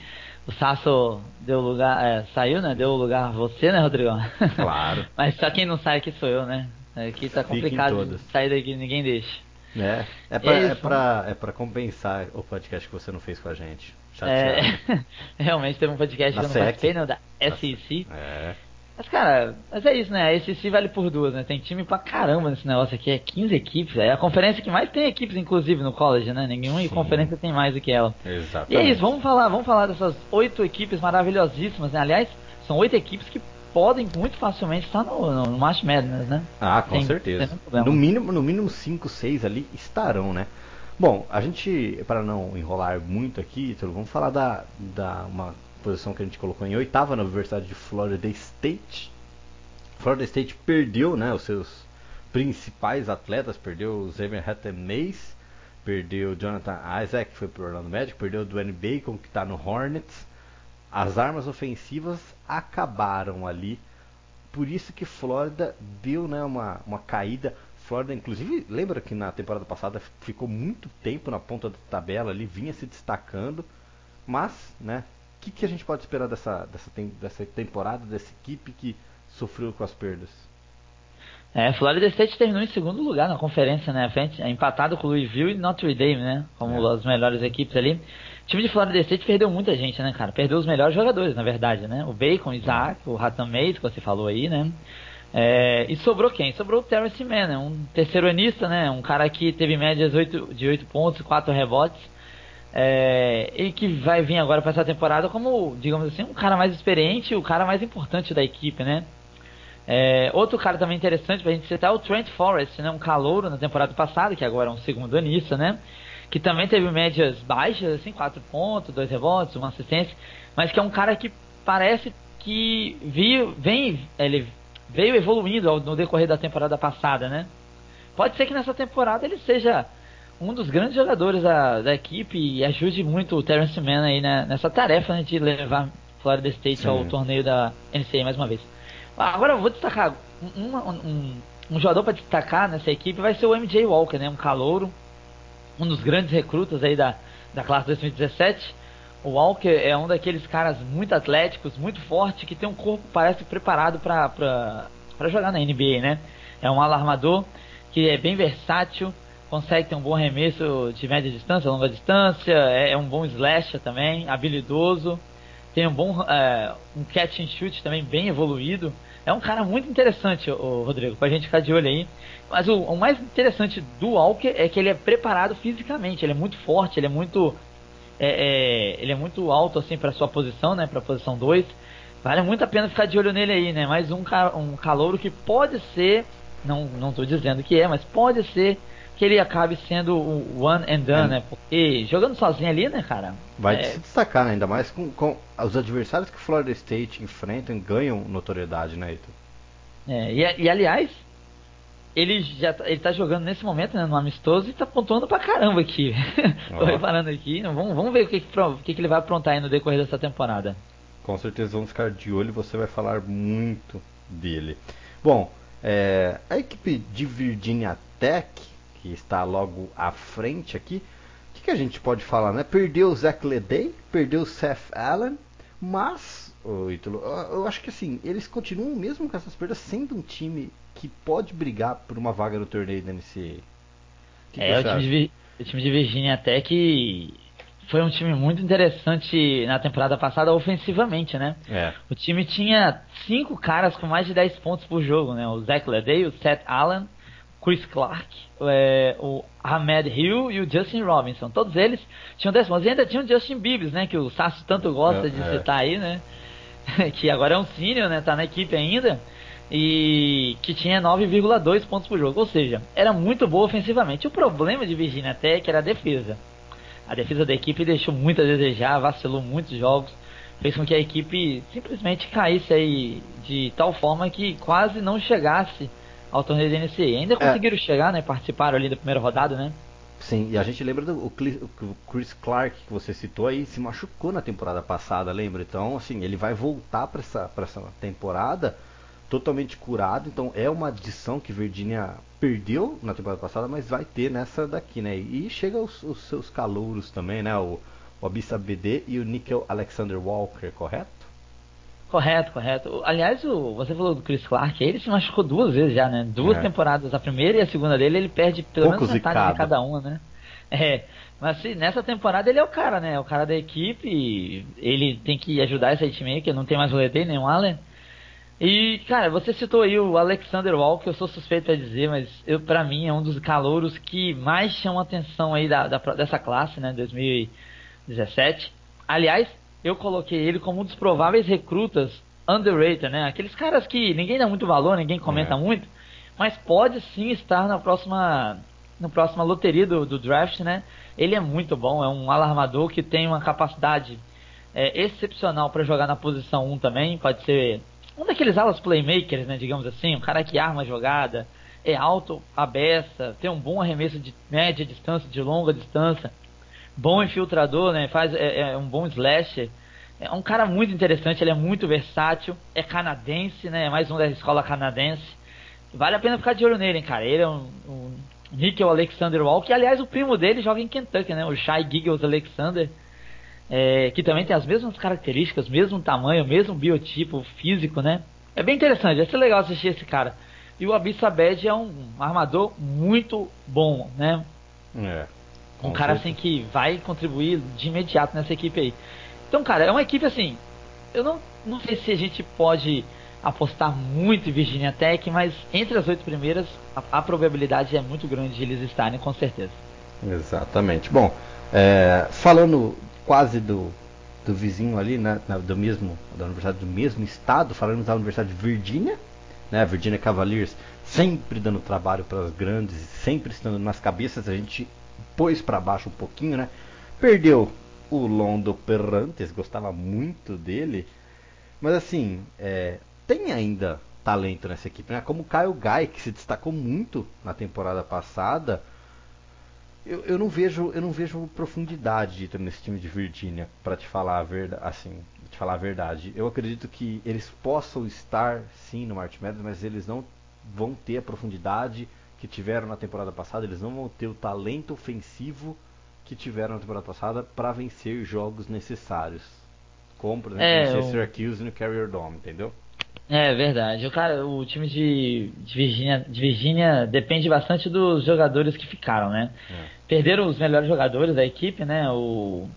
O Sasso deu lugar, é, saiu, né? Deu lugar a você, né, Rodrigo? Claro. Mas só quem não sai aqui sou eu, né? Aqui tá complicado sair daqui, ninguém deixa. É, é pra, é, é, pra, é pra compensar o podcast que você não fez com a gente. É, realmente teve um podcast que eu não participei, não, da SEC. É. Mas, cara, mas é isso, né? A SEC vale por duas, né? Tem time pra caramba nesse negócio aqui, é 15 equipes. É a conferência que mais tem equipes, inclusive, no college, né? Nenhuma Sim. conferência tem mais do que ela. Exatamente. E é isso, vamos falar, vamos falar dessas oito equipes maravilhosíssimas, né? Aliás, são oito equipes que podem muito facilmente estar no, no, no March Madness, né? Ah, com certeza. No mínimo, no mínimo 5, 6 ali estarão, né? Bom, a gente, para não enrolar muito aqui, vamos falar da, da uma posição que a gente colocou em oitava na Universidade de Florida State. Florida State perdeu, né, os seus principais atletas, perdeu o Xavier Hatton Mays, perdeu o Jonathan Isaac, que foi pro Orlando Magic, perdeu o Dwayne Bacon, que está no Hornets. As armas ofensivas acabaram ali. Por isso que Flórida deu né, uma, uma caída. Flórida, inclusive, lembra que na temporada passada ficou muito tempo na ponta da tabela ali, vinha se destacando. Mas, né, que, que, a gente pode esperar dessa, dessa, dessa temporada, dessa equipe que sofreu com as perdas? É, Florida State terminou em segundo lugar na conferência, né? Frente, empatado com Louisville e Notre Dame, né? Como é. as melhores equipes ali. O time de Florida State perdeu muita gente, né, cara? Perdeu os melhores jogadores, na verdade, né? O Bacon, o Isaac, o Hatton Mays, que você falou aí, né? É, e sobrou quem? Sobrou o Terrence Mann, né? um terceiro anista, né? Um cara que teve médias 8, de 8 pontos, 4 rebotes. É, e que vai vir agora para essa temporada como, digamos assim, um cara mais experiente, o cara mais importante da equipe, né? É, outro cara também interessante pra gente citar é o Trent Forrest, né? Um calouro na temporada passada, que agora é um segundo anista, né? que também teve médias baixas, assim, 4 pontos, 2 rebotes, uma assistência, mas que é um cara que parece que viu, vem, ele veio evoluindo no decorrer da temporada passada, né? Pode ser que nessa temporada ele seja um dos grandes jogadores da, da equipe e ajude muito o Terence Mann aí né, nessa tarefa né, de levar Florida State Sim. ao torneio da NCAA mais uma vez. Agora eu vou destacar um, um, um, um jogador para destacar nessa equipe vai ser o MJ Walker, né? Um calouro um dos grandes recrutas aí da, da classe 2017. O Walker é um daqueles caras muito atléticos, muito forte, que tem um corpo parece preparado para jogar na NBA, né? É um alarmador que é bem versátil, consegue ter um bom arremesso de média distância, longa distância, é, é um bom slasher também, habilidoso, tem um bom é, um catch and shoot também bem evoluído. É um cara muito interessante, o Rodrigo, pra gente ficar de olho aí. Mas o, o, mais interessante do Walker é que ele é preparado fisicamente, ele é muito forte, ele é muito. É, é, ele é muito alto assim para sua posição, né? Pra posição 2. Vale muito a pena ficar de olho nele aí, né? Mais um, um calouro que pode ser, não, não tô dizendo que é, mas pode ser que ele acabe sendo o one and done, é. né? Porque jogando sozinho ali, né, cara? Vai é... se destacar, né? ainda mais com, com os adversários que o Florida State enfrentam ganham notoriedade, né, Ito? É, e, e aliás, ele já tá, ele tá jogando nesse momento, né, no amistoso e tá pontuando pra caramba aqui. Tô reparando aqui. Vamos, vamos ver o que, que, que ele vai aprontar aí no decorrer dessa temporada. Com certeza vamos ficar de olho e você vai falar muito dele. Bom, é, a equipe de Virginia Tech, que está logo à frente aqui, o que, que a gente pode falar, né? Perdeu o Zach Leday, perdeu o Seth Allen, mas, oh, Ítalo, eu acho que assim, eles continuam mesmo com essas perdas sendo um time que pode brigar por uma vaga no torneio da NCAA. Que é, que o, time de, o time de Virginia até que foi um time muito interessante na temporada passada ofensivamente, né? É. O time tinha cinco caras com mais de 10 pontos por jogo, né? O Zach Ledey, o Seth Allen, Chris Clark, é, o Ahmed Hill e o Justin Robinson. Todos eles tinham 10 pontos. E ainda tinha o Justin Bieber, né? Que o Sasso tanto gosta é, de é. citar aí, né? que agora é um senior, né? Tá na equipe ainda. E que tinha 9,2 pontos por jogo. Ou seja, era muito boa ofensivamente. O problema de Virginia Tech era a defesa. A defesa da equipe deixou muito a desejar, vacilou muitos jogos. Fez com que a equipe simplesmente caísse aí de tal forma que quase não chegasse ao torneio da NCAA. Ainda é. conseguiram é. chegar, né? Participaram ali da primeira rodada, né? Sim, e a gente lembra do o Chris Clark que você citou aí, se machucou na temporada passada, lembra? Então, assim, ele vai voltar para essa, essa temporada totalmente curado. Então, é uma adição que Virginia perdeu na temporada passada, mas vai ter nessa daqui, né? E chega os, os seus calouros também, né? O, o Abissa BD e o Nickel Alexander Walker, correto? Correto, correto. Aliás, o, você falou do Chris Clark, ele se machucou duas vezes já, né? Duas é. temporadas, a primeira e a segunda dele, ele perde pelo Pouco menos metade de cada uma, né? É, mas assim, nessa temporada ele é o cara, né? O cara da equipe, ele tem que ajudar esse time que não tem mais o Ledey, nem o Allen. E, cara, você citou aí o Alexander Wall, que eu sou suspeito a dizer, mas eu, pra mim é um dos calouros que mais chamam atenção aí da, da dessa classe, né? 2017. Aliás, eu coloquei ele como um dos prováveis recrutas underrated, né? Aqueles caras que ninguém dá muito valor, ninguém comenta é. muito, mas pode sim estar na próxima no próxima loteria do, do, draft, né? Ele é muito bom, é um alarmador que tem uma capacidade é, excepcional para jogar na posição 1 também, pode ser um daqueles alas playmakers, né, digamos assim, um cara que arma a jogada, é alto, abessa, tem um bom arremesso de média distância, de longa distância, bom infiltrador, né? Faz é, é, um bom slasher. É um cara muito interessante, ele é muito versátil, é canadense, né? É mais um da escola canadense. Vale a pena ficar de olho nele, hein, cara. Ele é um, um Nickel Alexander Wall, que aliás o primo dele joga em Kentucky, né? O Shai Giggles Alexander, é, que também tem as mesmas características, mesmo tamanho, mesmo biotipo físico, né? É bem interessante, vai ser legal assistir esse cara. E o Abyss Abed é um armador muito bom, né? É. Um cara assim que vai contribuir de imediato nessa equipe aí. Então, cara, é uma equipe assim. Eu não, não sei se a gente pode apostar muito em Virginia Tech, mas entre as oito primeiras, a, a probabilidade é muito grande de eles estarem, com certeza. Exatamente. Bom, é, falando quase do, do vizinho ali, né, do mesmo, da universidade do mesmo estado, falamos da Universidade de Virgínia, né, Virginia Cavaliers, sempre dando trabalho para as grandes, sempre estando nas cabeças. A gente pôs para baixo um pouquinho, né? Perdeu o Londo Perrantes, gostava muito dele. Mas assim, é, tem ainda talento nessa equipe, né? Como o Kyle Guy, que se destacou muito na temporada passada. Eu, eu não vejo eu não vejo profundidade nesse time de Virgínia, para te falar a verdade, assim, te falar a verdade. Eu acredito que eles possam estar sim no March Madness, mas eles não vão ter a profundidade que tiveram na temporada passada, eles não vão ter o talento ofensivo que tiveram na temporada passada para vencer jogos necessários. Como, por exemplo, é, o Syracuse no Carrier Dome, entendeu? É verdade. O, cara, o time de, de, Virginia, de Virginia depende bastante dos jogadores que ficaram, né? É. Perderam os melhores jogadores da equipe, né? O,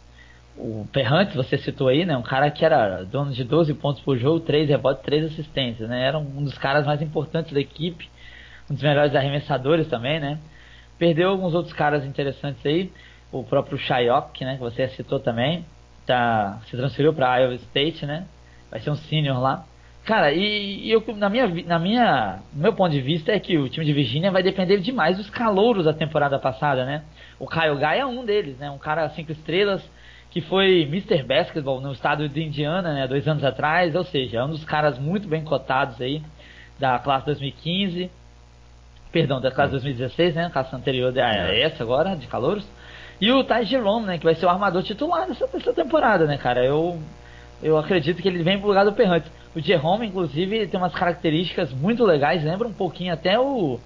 o Perrante, você citou aí, né? Um cara que era dono de 12 pontos por jogo, 3 rebotes, 3 assistências, né? Era um dos caras mais importantes da equipe um dos melhores arremessadores também, né? Perdeu alguns outros caras interessantes aí, o próprio Shayok, né, que você citou também, tá, se transferiu para Iowa State, né? Vai ser um senior lá. Cara, e, e, eu, na minha, na minha, meu ponto de vista é que o time de Virginia vai depender demais dos calouros da temporada passada, né? O Kyle Guy é um deles, né? Um cara cinco estrelas que foi Mr. Basketball no estado de Indiana, né? Dois anos atrás, ou seja, é um dos caras muito bem cotados aí da classe 2015 perdão, da classe 2016, né? A classe anterior é essa agora, de calouros. E o Ty Jerome, né? Que vai ser o armador titular dessa, dessa temporada, né, cara? Eu, eu acredito que ele vem pro lugar do Perrante. O Jerome, inclusive, tem umas características muito legais, lembra um pouquinho até o,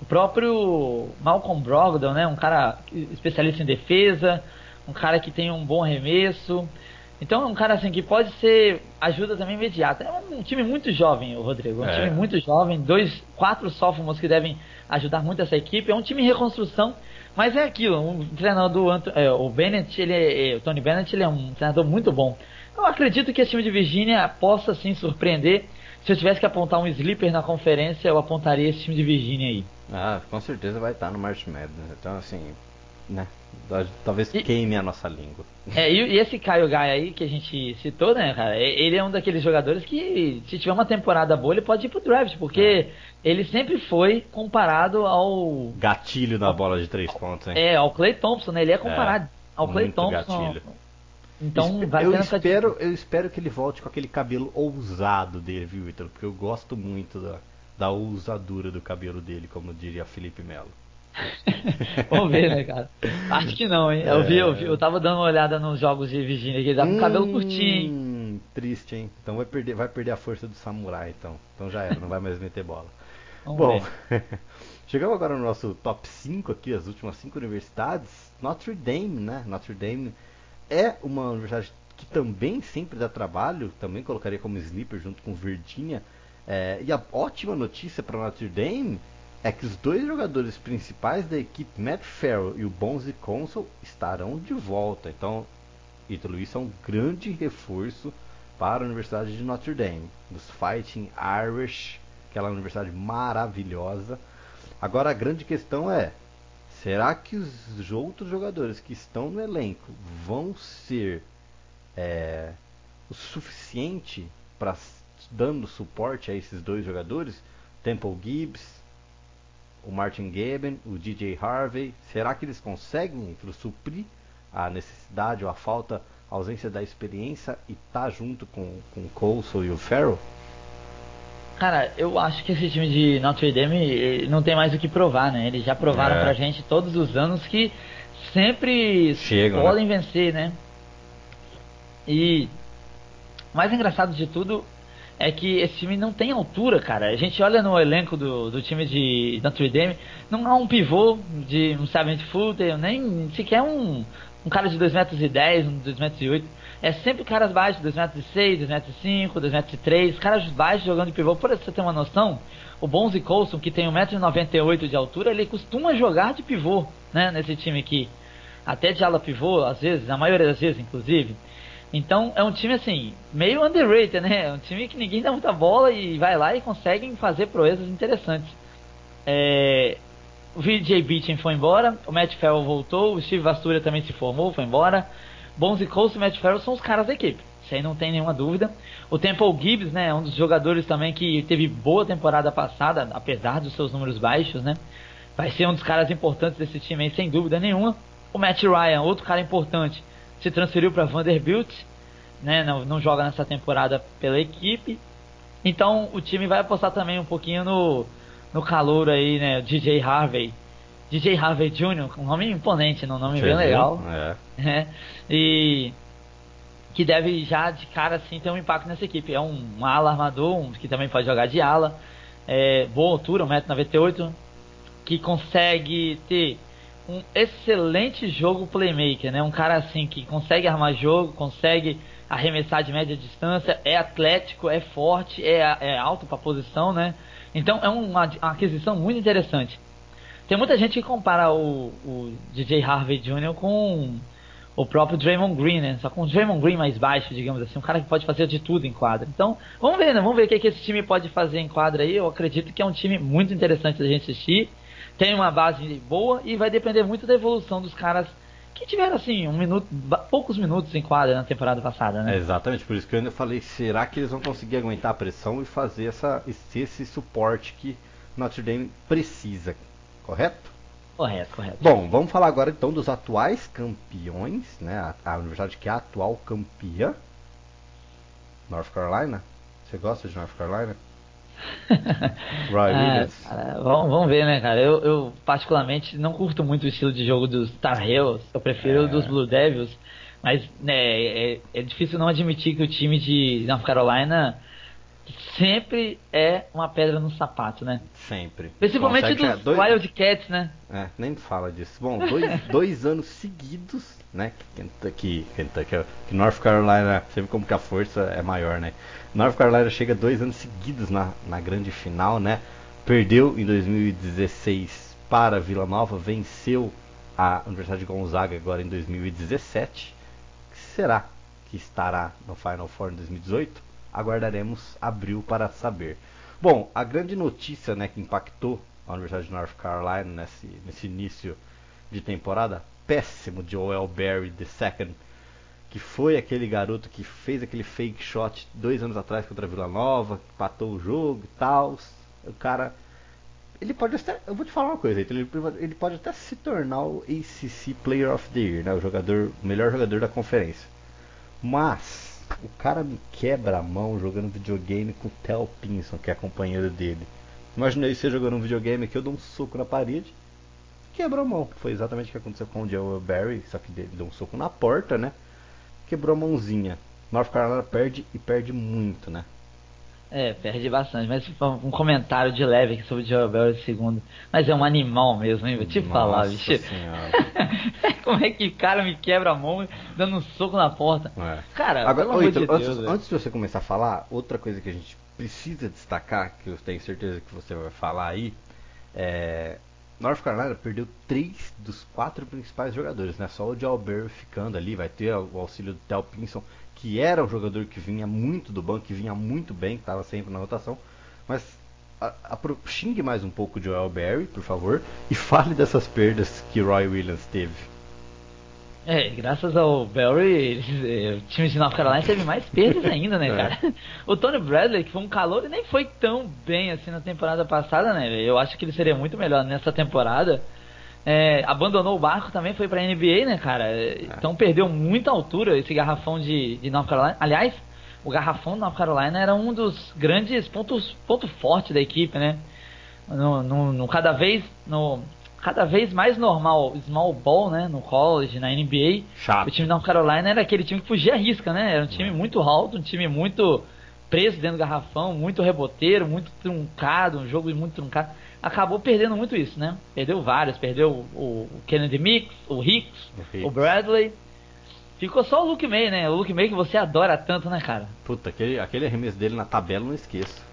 o próprio Malcolm Brogdon, né? Um cara especialista em defesa, um cara que tem um bom arremesso. Então é um cara assim que pode ser ajuda também imediata. É um time muito jovem, o Rodrigo. Um é. time muito jovem, dois, quatro sophomores que devem ajudar muito essa equipe. É um time em reconstrução, mas é aquilo. Um treinador, é, o Bennett, ele é, é, o Tony Bennett, ele é um treinador muito bom. Eu acredito que esse time de Virgínia possa sim surpreender. Se eu tivesse que apontar um sleeper na conferência, eu apontaria esse time de Virgínia aí. Ah, com certeza vai estar no March Madness. Então, assim, né? Talvez e, queime a nossa língua. É, e, e, esse Caio Gai aí que a gente citou, né, cara? Ele é um daqueles jogadores que, se tiver uma temporada boa, ele pode ir pro draft, porque é. ele sempre foi comparado ao. Gatilho na bola de três pontos, hein? É, ao Clay Thompson, né? Ele é comparado é, ao Clay Thompson. Gatilho. Então, vai eu espero, eu espero que ele volte com aquele cabelo ousado dele, viu, Vitor? Porque eu gosto muito da, da ousadura do cabelo dele, como diria Felipe Melo. Vamos ver, né, cara? Acho que não, hein? Eu, vi, eu vi, eu tava dando uma olhada nos jogos de Virginia, que ele tá com hum, cabelo curtinho, hein? Triste, hein? Então vai perder, vai perder a força do samurai, então. Então já era, não vai mais meter bola. Vamos Bom, chegamos agora no nosso top 5 aqui, as últimas 5 universidades. Notre Dame, né? Notre Dame é uma universidade que também sempre dá trabalho, também colocaria como sleeper junto com Virginia. É, e a ótima notícia para Notre Dame é que os dois jogadores principais da equipe, Matt Farrell e o Bonzi Consul, estarão de volta. Então, isso é um grande reforço para a Universidade de Notre Dame, dos Fighting Irish, aquela universidade maravilhosa. Agora a grande questão é: Será que os outros jogadores que estão no elenco vão ser é, o suficiente para dando suporte a esses dois jogadores? Temple Gibbs, o Martin Gaben, o DJ Harvey. Será que eles conseguem suprir a necessidade ou a falta, a ausência da experiência e estar tá junto com, com o Coulson e o Farrell? Cara, eu acho que esse time de Notre Dame não tem mais o que provar, né? Eles já provaram é. pra gente todos os anos que sempre Chegam, né? podem né? vencer, né? E o mais engraçado de tudo é que esse time não tem altura, cara. A gente olha no elenco do, do time de Notre Dame, não há um pivô de um seventh footer, nem sequer um, um cara de 2 metros e 10, um 2 metros e 8 é sempre caras baixos, 2 metros e 6, 2 metros e 5, 2 metros e 3, caras baixos jogando de pivô. Por você ter uma noção, o Bonzi Coulson, que tem 1,98m de altura, ele costuma jogar de pivô, né, nesse time aqui. Até de ala pivô, às vezes, a maioria das vezes, inclusive. Então, é um time, assim, meio underrated, né? É um time que ninguém dá muita bola e vai lá e conseguem fazer proezas interessantes. É... O VJ Beaton foi embora, o Matt Fell voltou, o Steve Vastura também se formou, foi embora. Bonzi Coast e Matt Farrell são os caras da equipe. Isso aí não tem nenhuma dúvida. O Temple Gibbs, né, é um dos jogadores também que teve boa temporada passada, apesar dos seus números baixos, né? Vai ser um dos caras importantes desse time aí, sem dúvida nenhuma. O Matt Ryan, outro cara importante, se transferiu para Vanderbilt, né? Não, não joga nessa temporada pela equipe. Então o time vai apostar também um pouquinho no, no calor aí, né? DJ Harvey, DJ Harvey Jr., um nome imponente, um nome bem legal. É. é. E que deve já de cara assim ter um impacto nessa equipe. É um, um ala armador, um, que também pode jogar de ala. É, boa altura, 1,98m, que consegue ter um excelente jogo playmaker, né? Um cara assim que consegue armar jogo, consegue arremessar de média distância, é atlético, é forte, é, é alto para posição, né? Então é uma, uma aquisição muito interessante. Tem muita gente que compara o, o DJ Harvey Jr. com o próprio Draymond Green, né? Só com o Draymond Green mais baixo, digamos assim, um cara que pode fazer de tudo em quadra. Então, vamos ver, né? Vamos ver o que, que esse time pode fazer em quadra aí. Eu acredito que é um time muito interessante da gente assistir. Tem uma base boa e vai depender muito da evolução dos caras que tiveram assim um minuto, poucos minutos em quadra na temporada passada, né? É exatamente, por isso que eu ainda falei, será que eles vão conseguir aguentar a pressão e fazer essa, esse, esse suporte que Notre Dame precisa? Correto? Correto, correto. Bom, vamos falar agora então dos atuais campeões, né? A, a universidade que é a atual campeã. North Carolina. Você gosta de North Carolina? É, vamos, vamos ver, né, cara? Eu, eu, particularmente não curto muito o estilo de jogo dos Tar Heels. Eu prefiro é. dos Blue Devils. Mas né, é, é, difícil não admitir que o time de North Carolina sempre é uma pedra no sapato, né? Sempre. Principalmente Consegue dos dois... Wildcats, né? É, nem fala disso. Bom, dois, dois anos seguidos, né? Que, que, que North Carolina, sempre como que a força é maior, né? North Carolina chega dois anos seguidos na, na grande final, né? Perdeu em 2016 para Vila Nova, venceu a Universidade de Gonzaga agora em 2017. Será que estará no Final Four em 2018? aguardaremos abril para saber. Bom, a grande notícia né, que impactou a Universidade de North Carolina nesse, nesse início de temporada péssimo de Joel Berry II, que foi aquele garoto que fez aquele fake shot dois anos atrás contra a Vila Nova, que patou o jogo e tal. O cara. Ele pode até. Eu vou te falar uma coisa, ele, ele pode até se tornar o ACC Player of the Year, né, o, jogador, melhor jogador da conferência. Mas o cara me quebra a mão jogando videogame com o Tel Pinson, que é companheiro dele. Imaginei você jogando um videogame que eu dou um soco na parede, quebrou a mão. Foi exatamente o que aconteceu com o Joe Barry, só que ele deu um soco na porta, né? Quebrou a mãozinha. North Carolina perde e perde muito, né? É, perde bastante. Mas um comentário de leve aqui sobre o Joe Barry segundo. Mas é um animal mesmo, hein? Vou te Nossa falar, bicho. Como é que o cara me quebra a mão dando um soco na porta? É. Cara, Agora, pelo amor de Deus, antes, antes de você começar a falar, outra coisa que a gente precisa destacar, que eu tenho certeza que você vai falar aí, é, North Carolina perdeu três dos quatro principais jogadores, né? Só o Jalber ficando ali, vai ter o auxílio do Tel Pinson, que era um jogador que vinha muito do banco, que vinha muito bem, que estava sempre na rotação. Mas a, a, xingue mais um pouco o Joel Berry, por favor, e fale dessas perdas que Roy Williams teve. É, graças ao Barry, eh, o time de North Carolina teve mais perdas ainda, né, é. cara? O Tony Bradley, que foi um calor, nem foi tão bem assim na temporada passada, né? Eu acho que ele seria muito melhor nessa temporada. É, abandonou o barco também, foi pra NBA, né, cara? É. Então perdeu muita altura esse garrafão de, de North Carolina. Aliás, o garrafão de North Carolina era um dos grandes pontos ponto forte da equipe, né? No, no, no cada vez no cada vez mais normal small ball, né, no college, na NBA. Chato. O time da Carolina era aquele time que fugia a risca, né? Era um time muito alto, um time muito preso dentro do garrafão, muito reboteiro, muito truncado, um jogo muito truncado. Acabou perdendo muito isso, né? Perdeu vários, perdeu o, o Kennedy Mix, o Hicks, o, o Bradley. Ficou só o Luke May, né? O Luke May que você adora tanto, né, cara? Puta, aquele, aquele arremesso dele na tabela não esqueço.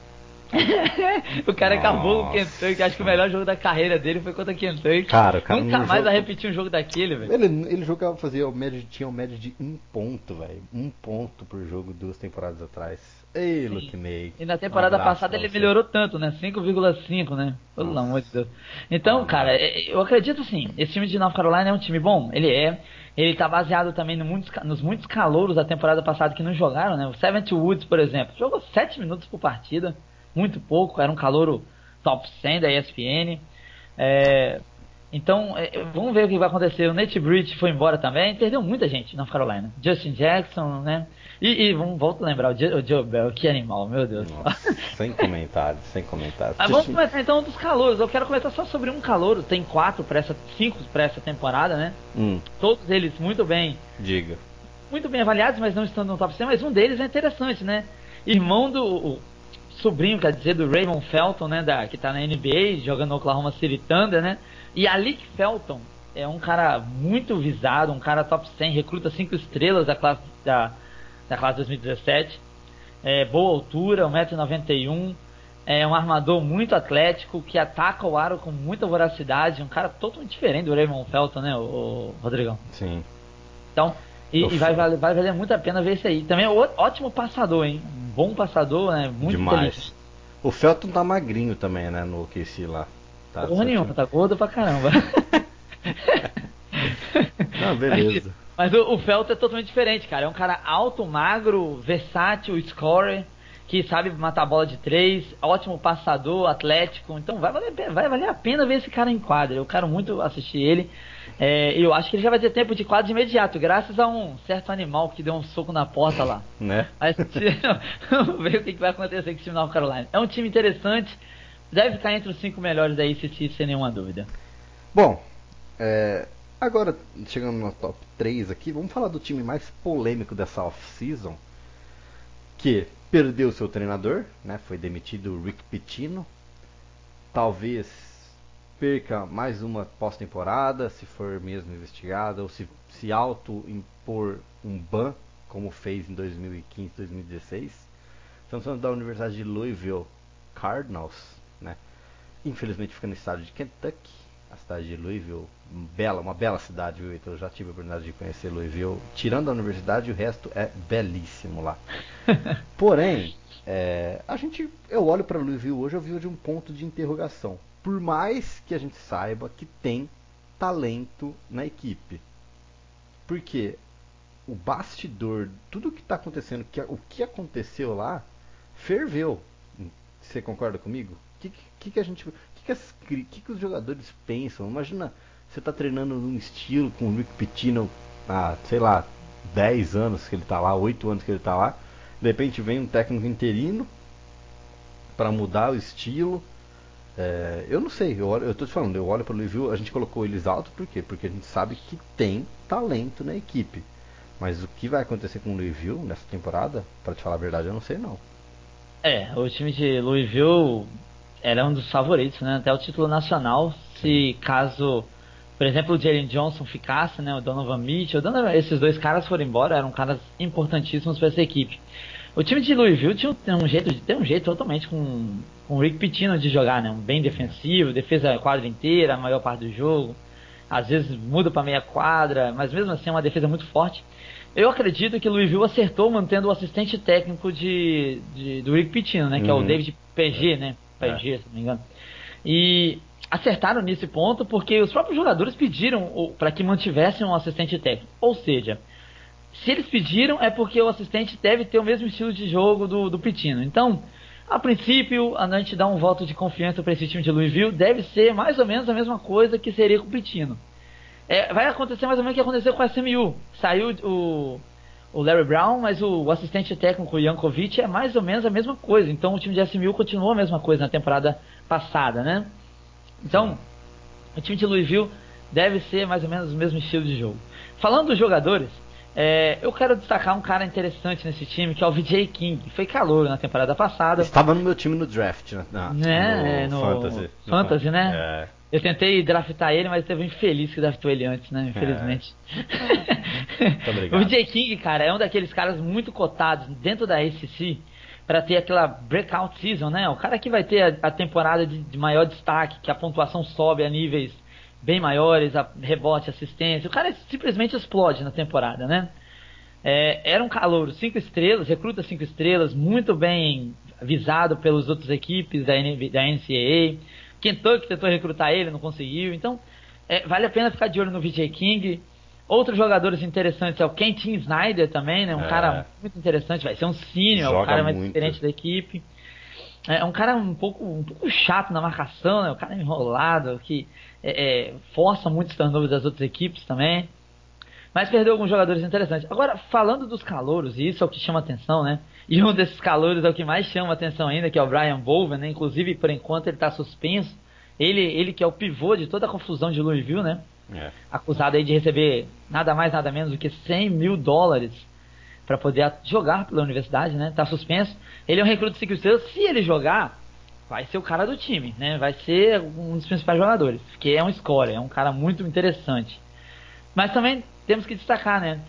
o cara Nossa. acabou com o Kentucky. Acho que o melhor jogo da carreira dele foi contra o Kentucky. Cara, cara Nunca mais jogo... vai repetir um jogo daquele, velho. Ele, ele jogava, fazia o médio, tinha um médio de um ponto, velho. Um ponto por jogo duas temporadas atrás. Ei, Luke May. E na temporada um passada ele melhorou tanto, né? 5,5, né? Pelo Nossa. amor de Deus. Então, cara, é, eu acredito assim, esse time de North Carolina é um time bom. Ele é. Ele tá baseado também no muitos, nos muitos calouros da temporada passada que não jogaram, né? O Seventh Woods, por exemplo, jogou 7 minutos por partida muito pouco, era um calouro top 100 da ESPN. É, então, é, vamos ver o que vai acontecer. O Nate Bridge foi embora também, perdeu muita gente na Carolina. Justin Jackson, né? E, e vamos, volto a lembrar, o Joe, o Joe Bell, que animal, meu Deus. Nossa, sem comentários, sem comentários. Mas vamos começar então dos calouros. Eu quero começar só sobre um calouro. Tem quatro para essa, cinco para essa temporada, né? Hum. Todos eles muito bem. Diga. Muito bem avaliados, mas não estando no top 100. Mas um deles é interessante, né? Irmão do sobrinho, quer dizer, do Raymond Felton, né, da, que tá na NBA, jogando no Oklahoma City Thunder, né? E Alec Felton é um cara muito visado, um cara top 100, recruta 5 estrelas da classe da, da classe 2017. É, boa altura, 1,91m, é um armador muito atlético que ataca o aro com muita voracidade, um cara totalmente diferente do Raymond Felton, né, o, o Rodrigão? Sim. Então, e, e vai, vai, vai, valer muito a pena ver esse aí. Também é ótimo passador, hein? Um bom passador, né? Muito Demais. O Felton tá magrinho também, né? No QC lá. Tá, Porra nenhuma, tá gordo pra caramba. Não, beleza. Mas, mas o, o Felton é totalmente diferente, cara. É um cara alto, magro, versátil, scorer, que sabe matar a bola de três, ótimo passador, atlético. Então vai valer, vai valer a pena ver esse cara em quadra. Eu quero muito assistir ele. É, eu acho que ele já vai ter tempo de quadro de imediato, graças a um certo animal que deu um soco na porta lá. Né? Mas vamos ver o que vai acontecer com o time North Carolina. É um time interessante, deve ficar entre os cinco melhores da ACC sem nenhuma dúvida. Bom, é, agora chegando no top 3 aqui, vamos falar do time mais polêmico dessa off-season, que perdeu seu treinador, né? Foi demitido o Rick Pitino. Talvez perca mais uma pós-temporada, se for mesmo investigado, ou se, se auto-impor um ban, como fez em 2015, 2016. Estamos falando da Universidade de Louisville Cardinals, né? Infelizmente fica no estado de Kentucky, a cidade de Louisville, bela, uma bela cidade, viu? Então eu já tive a oportunidade de conhecer Louisville. Tirando a universidade, o resto é belíssimo lá. Porém, é, a gente, eu olho para Louisville hoje, eu vejo de um ponto de interrogação. Por mais que a gente saiba que tem talento na equipe, porque o bastidor, tudo que está acontecendo, que, o que aconteceu lá, ferveu. Você concorda comigo? O que, que, que, a gente, que, as, que, que os jogadores pensam? Imagina você tá treinando num estilo com o Rick Pitino há, sei lá, 10 anos que ele tá lá, 8 anos que ele tá lá. De repente vem um técnico interino para mudar o estilo. É, eu não sei, eu, olho, eu tô te falando, eu olho para o Louisville, a gente colocou eles alto por quê? Porque a gente sabe que tem talento na equipe. Mas o que vai acontecer com o Louisville nessa temporada, para te falar a verdade, eu não sei não. É, o time de Louisville era um dos favoritos, né? Até o título nacional, se caso por exemplo, o Jalen Johnson ficasse, né, o Donovan Mitchell, Donovan, esses dois caras foram embora, eram caras importantíssimos para essa equipe. O time de Louisville tinha um jeito, tem um jeito totalmente com, com o Rick Pitino de jogar, né, um bem defensivo, defesa quadra inteira, a maior parte do jogo. Às vezes muda para meia quadra, mas mesmo assim é uma defesa muito forte. Eu acredito que o Louisville acertou mantendo o assistente técnico de, de do Rick Pitino, né, que uhum. é o David PG, né, PG, é. se não me engano. E acertaram nesse ponto porque os próprios jogadores pediram para que mantivessem um assistente técnico. Ou seja, se eles pediram é porque o assistente deve ter o mesmo estilo de jogo do, do Pitino. Então, a princípio, a gente dá um voto de confiança para esse time de Louisville, deve ser mais ou menos a mesma coisa que seria com o Pitino. É, vai acontecer mais ou menos o que aconteceu com a SMU. Saiu o, o Larry Brown, mas o, o assistente técnico Jankovic é mais ou menos a mesma coisa. Então o time de SMU continuou a mesma coisa na temporada passada, né? Então, o time de Louisville deve ser mais ou menos o mesmo estilo de jogo. Falando dos jogadores, é, eu quero destacar um cara interessante nesse time, que é o VJ King. Foi calor na temporada passada. Estava no meu time no draft, né? né? No, no Fantasy. Fantasy, né? É. Eu tentei draftar ele, mas teve um infeliz que draftou ele antes, né? Infelizmente. É. o VJ King, cara, é um daqueles caras muito cotados dentro da ACC para ter aquela breakout season, né? O cara que vai ter a, a temporada de, de, maior destaque, que a pontuação sobe a níveis bem maiores, a rebote, assistência. O cara simplesmente explode na temporada, né? É, era um calor, cinco estrelas, recruta cinco estrelas, muito bem visado pelas outras equipes da, da NCAA. Kentucky tentou recrutar ele, não conseguiu. Então, é, vale a pena ficar de olho no VJ King. Outros jogadores interessantes é o Kentin Snyder também, né? Um é. cara muito interessante, vai ser um senior, o cara mais muito. diferente da equipe. É um cara um pouco, um pouco chato na marcação, né? O cara enrolado, que é, é, força muito os turnovers das outras equipes também. Mas perdeu alguns jogadores interessantes. Agora, falando dos calouros, e isso é o que chama atenção, né? E um desses calouros é o que mais chama atenção ainda, que é o Brian Bowen, né? Inclusive, por enquanto, ele está suspenso. Ele, ele que é o pivô de toda a confusão de Louisville, né? É. Acusado aí de receber nada mais, nada menos do que 100 mil dólares para poder jogar pela universidade, né? Tá suspenso. Ele é um recruta de 5 estrelas. Se ele jogar, vai ser o cara do time, né? Vai ser um dos principais jogadores. Porque é um scorer, é um cara muito interessante. Mas também temos que destacar, né?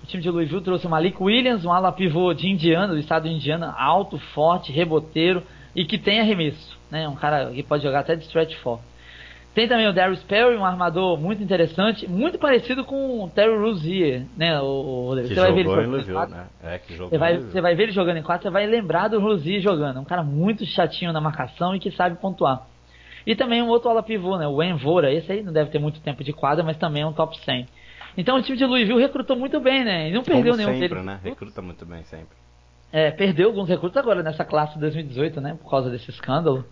O time de Louisville trouxe o Malik Williams, um ala pivô de Indiana, do estado de Indiana, alto, forte, reboteiro e que tem arremesso, né? Um cara que pode jogar até de stretch four. Tem também o Darius Perry, um armador muito interessante, muito parecido com o Terry Rozier, né? O, você vai ver ele jogando em quatro, né? É, que jogou você, vai, você vai ver ele jogando em quatro, você vai lembrar do Rozier jogando. Um cara muito chatinho na marcação e que sabe pontuar. E também um outro ala pivô, né? O Envora. Esse aí não deve ter muito tempo de quadra, mas também é um top 100. Então o time de Louisville recrutou muito bem, né? E não perdeu Como nenhum sempre, deles. né? Recruta muito bem sempre. É, perdeu alguns recrutos agora nessa classe de 2018, né? Por causa desse escândalo.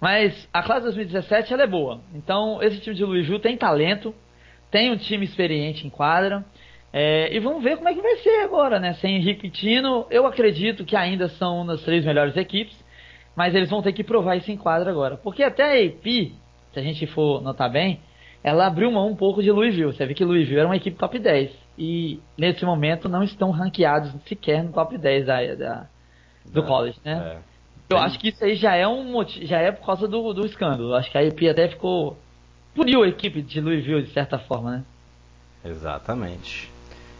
Mas a classe 2017 ela é boa. Então esse time de Louisville tem talento, tem um time experiente em quadra. É, e vamos ver como é que vai ser agora, né? Sem Henrique Tino, eu acredito que ainda são uma das três melhores equipes, mas eles vão ter que provar isso em quadra agora. Porque até a AP, se a gente for notar bem, ela abriu mão um pouco de Louisville. Você vê que Louisville era uma equipe top 10. E nesse momento não estão ranqueados sequer no top 10 da, da do é, college, né? É. Eu acho que isso aí já é um motivo, já é por causa do, do escândalo. Acho que a IP até ficou. puniu a equipe de Louisville de certa forma, né? Exatamente.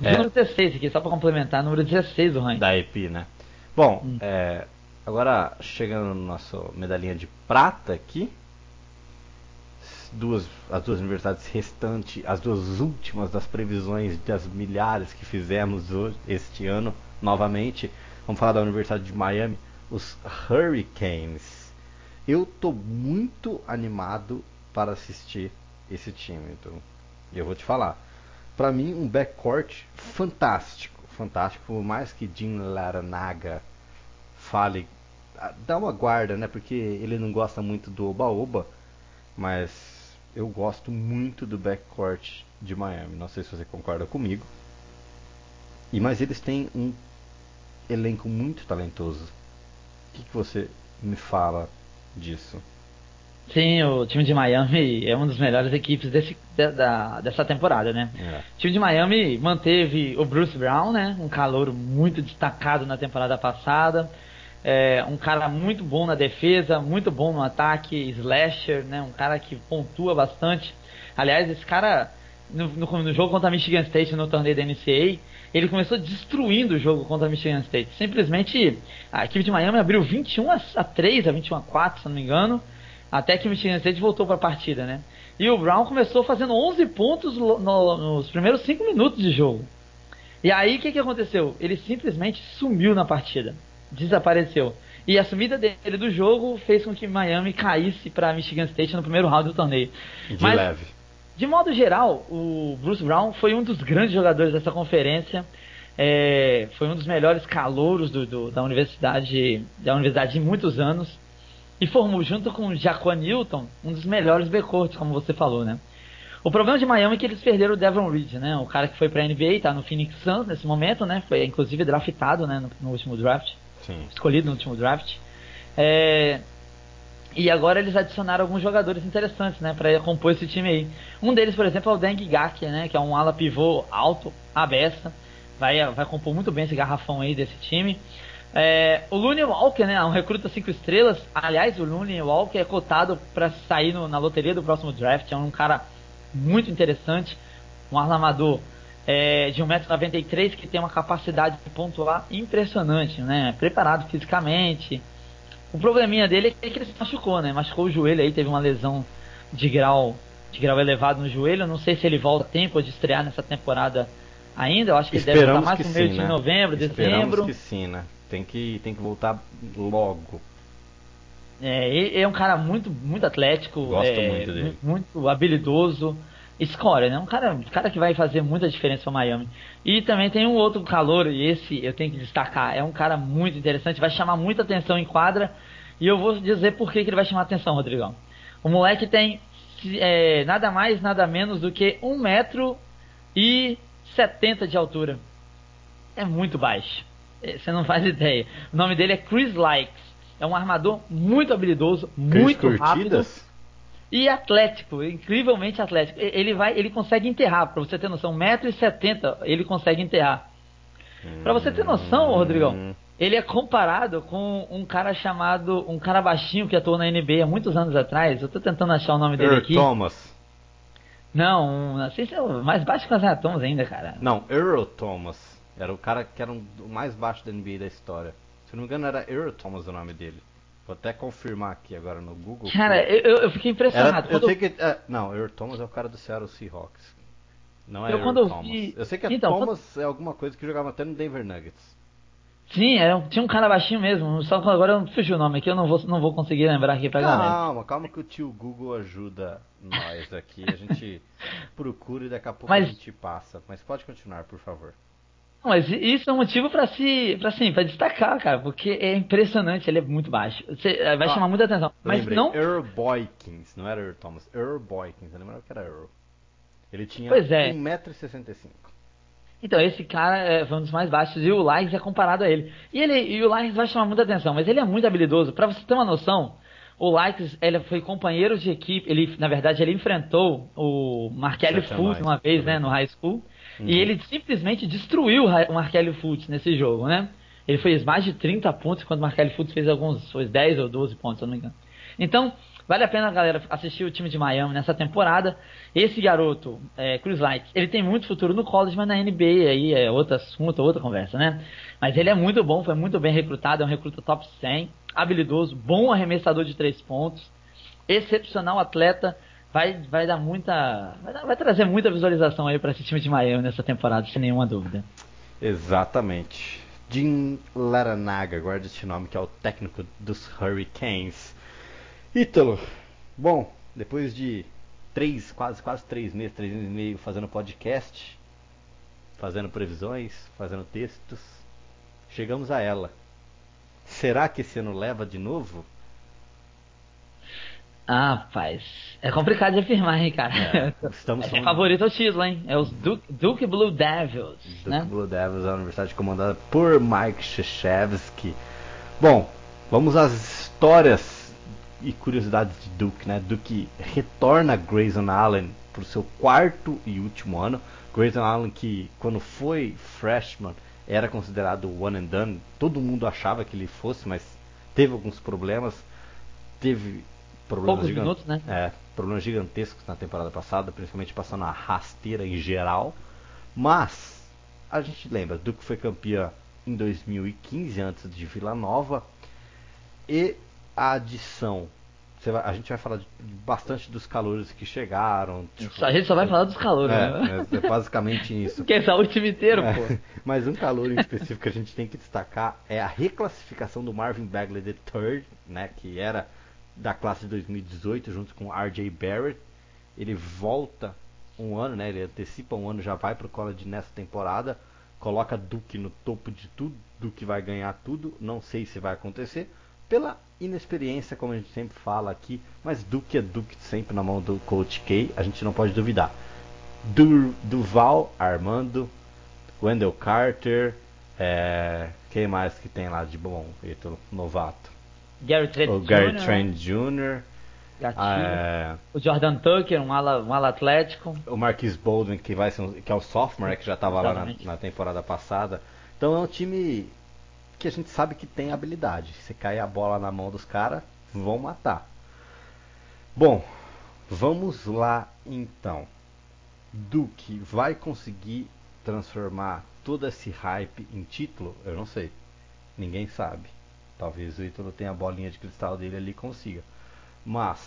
É. Número 16 aqui, só para complementar, número 16 do ranking. Da EP, né? Bom, hum. é, agora chegando no nosso medalhinha de prata aqui. Duas, as duas universidades restantes, as duas últimas das previsões das milhares que fizemos hoje, este ano, novamente. Vamos falar da Universidade de Miami os Hurricanes. Eu tô muito animado para assistir esse time. Então, eu vou te falar. Para mim, um backcourt fantástico, fantástico. Por mais que Jim Laranaga fale, ah, dá uma guarda, né? Porque ele não gosta muito do Oba-Oba, mas eu gosto muito do backcourt de Miami. Não sei se você concorda comigo. E mas eles têm um elenco muito talentoso. O que, que você me fala disso? Sim, o time de Miami é uma das melhores equipes desse, da, dessa temporada, né? É. O time de Miami manteve o Bruce Brown, né? Um calor muito destacado na temporada passada. É, um cara muito bom na defesa, muito bom no ataque, slasher, né? Um cara que pontua bastante. Aliás, esse cara no, no, no jogo contra a Michigan State no torneio da NCAA, ele começou destruindo o jogo contra a Michigan State. Simplesmente a equipe de Miami abriu 21 a 3, a 21 a 4, se não me engano, até que o Michigan State voltou para a partida, né? E o Brown começou fazendo 11 pontos no, nos primeiros 5 minutos de jogo. E aí o que, que aconteceu? Ele simplesmente sumiu na partida, desapareceu. E a sumida dele do jogo fez com que Miami caísse para Michigan State no primeiro round do torneio. De Mas, leve. De modo geral, o Bruce Brown foi um dos grandes jogadores dessa conferência. É, foi um dos melhores calouros do, do, da universidade da universidade em muitos anos e formou junto com o Jaquan Newton um dos melhores backcourts, como você falou, né? O problema de Miami é que eles perderam o Devon Reed, né? O cara que foi para a NBA, tá no Phoenix Suns nesse momento, né? Foi inclusive draftado, né, no, no último draft. Sim. Escolhido no último draft. É, e agora eles adicionaram alguns jogadores interessantes, né, para compor esse time aí. Um deles, por exemplo, é o Deng Gak, né, que é um ala pivô alto, abessa, vai vai compor muito bem esse garrafão aí desse time. É, o Looney Walker, né, um recruta 5 estrelas. Aliás, o Looney Walker é cotado para sair no, na loteria do próximo draft. É um cara muito interessante, um armador é, de 1,93m que tem uma capacidade de pontuar impressionante, né? Preparado fisicamente, o probleminha dele é que ele se machucou, né? Machucou o joelho aí, teve uma lesão de grau de grau elevado no joelho. não sei se ele volta a tempo de estrear nessa temporada ainda. Eu acho que Esperamos ele deve voltar mais no meio sim, de né? novembro, Esperamos dezembro. que sim, né? Tem que, tem que voltar logo. É, ele é um cara muito, muito atlético, Gosto é, muito dele. muito habilidoso, score, né? Um cara, um cara que vai fazer muita diferença para Miami. E também tem um outro calor, e esse eu tenho que destacar, é um cara muito interessante, vai chamar muita atenção em quadra e eu vou dizer por que, que ele vai chamar atenção, Rodrigão. O moleque tem é, nada mais, nada menos do que 1 metro e 70 de altura. É muito baixo. É, você não faz ideia. O nome dele é Chris Likes. É um armador muito habilidoso, Chris muito Curtidas? rápido e atlético, incrivelmente atlético. Ele vai, ele consegue enterrar, para você ter noção, 1,70m ele consegue enterrar. Para você ter noção, Rodrigão, Hum. ele é comparado com um cara chamado. Um cara baixinho que atuou na NBA há muitos anos atrás. Eu tô tentando achar o nome dele Earl aqui. Thomas. Não, um, é o mais baixo que o Isaiah Thomas ainda, cara. Não, Earl Thomas. Era o cara que era um, o mais baixo da NBA da história. Se não me engano, era Earl Thomas o nome dele. Vou até confirmar aqui agora no Google. Cara, eu, eu- eu fiquei Era, impressionado. eu Quando sei que. é, não, Earl Thomas é o cara do Seattle Seahawks. Não é Eu Earl quando eu Thomas. vi- Eu sei que a Então, Thomas é alguma coisa que jogava até no Denver Nuggets. Sim, era um- tinha um cara baixinho mesmo. Só que agora eu fugiu o nome aqui, eu não vou, não vou conseguir lembrar aqui pra galera. Calma, calma que o tio Google ajuda nós aqui. A gente procura e daqui a pouco Mas- a gente passa. Mas pode continuar, por favor. Mas isso é um motivo pra se, pra, assim, pra destacar, cara, porque é impressionante, ele é muito baixo. Você, eh, vai Ah, chamar muita atenção. Mas Lembrei, não. Earl Boykins, não era Earl Thomas, Earl Boykins, eu lembrava que era Earl. Ele tinha Pois é. 1,65m. Então, esse cara é, foi um dos mais baixos e o Likes é comparado a ele. E, ele, e o Likes vai chamar muita atenção, mas ele é muito habilidoso. Pra você ter uma noção, o Likes ele foi companheiro de equipe, ele na verdade ele enfrentou o Markelly Fultz uma vez, né, no high school, Uhum. e ele simplesmente destruiu o Markelly Fultz nesse jogo, né? Ele fez mais de 30 pontos, enquanto o Markelly Fultz fez alguns, foi 10 ou 12 pontos, se eu não me engano. Então, vale a pena, galera, assistir o time de Miami nessa temporada. Esse garoto, é, Chris Light, ele tem muito futuro no college, mas na NBA aí é outro assunto, outra conversa, né? Mas ele é muito bom, foi muito bem recrutado, é um recruta top 100, habilidoso, bom arremessador de três pontos, excepcional atleta, vai, vai dar muita. Vai, dar- vai trazer muita visualização aí para esse time de Miami nessa temporada, sem nenhuma dúvida. Exatamente. Jim Laranaga, guarda este nome, que é o técnico dos Hurricanes. Ítalo, bom, depois de três, quase, quase três meses, três meses e meio fazendo podcast, fazendo previsões, fazendo textos, chegamos a ela. Será que esse ano leva de novo? Ah, rapaz, é complicado de afirmar, hein, cara. É, estamos é favorito ao título, hein? É os Duke, Duke Blue Devils. Duke né? Blue Devils é a universidade comandada por Mike Krzyzewski. Bom, vamos às histórias e curiosidades de Duke, né? Duke retorna a Grayson Allen para o seu quarto e último ano. Grayson Allen que quando foi freshman era considerado one and done. Todo mundo achava que ele fosse, mas teve alguns problemas. Teve problemas, gigant... minutos, né? é, problemas gigantescos na temporada passada, principalmente passando a rasteira em geral. Mas a gente lembra, Duke foi campeã em 2015 antes de Vila Nova e a adição vai, a gente vai falar de, bastante dos calores que chegaram. Tipo, a gente só vai falar dos calores, é, né? É, é basicamente isso. Que é o time inteiro, é, pô. Mas um calor em específico que a gente tem que destacar é a reclassificação do Marvin Bagley III, né? Que era da classe de 2018 junto com R.J. Barrett. Ele volta um ano, né? Ele antecipa um ano, já vai pro college nessa temporada. Coloca Duke no topo de tudo. Duke vai ganhar tudo. Não sei se vai acontecer. Pela inexperiência, como a gente sempre fala aqui. Mas Duke é Duke sempre na mão do Coach K. A gente não pode duvidar. Du Duval, Armando, Wendell Carter. É, quem mais que tem lá de bom? Eito, novato. Gary Trent o Gary Jr. Trent Jr. É... O Jordan Tucker, um ala, um ala atlético. O Marquis Baldwin, que, vai um, que é o sophomore, que já estava lá na, na, temporada passada. Então é um time que a gente sabe que tem habilidade. Se cair a bola na mão dos caras, vão matar. Bom, vamos lá então. Duke vai conseguir transformar todo esse hype em título? Eu não sei. Ninguém sabe. Talvez o Ítalo tenha a bolinha de cristal dele ali e consiga. Mas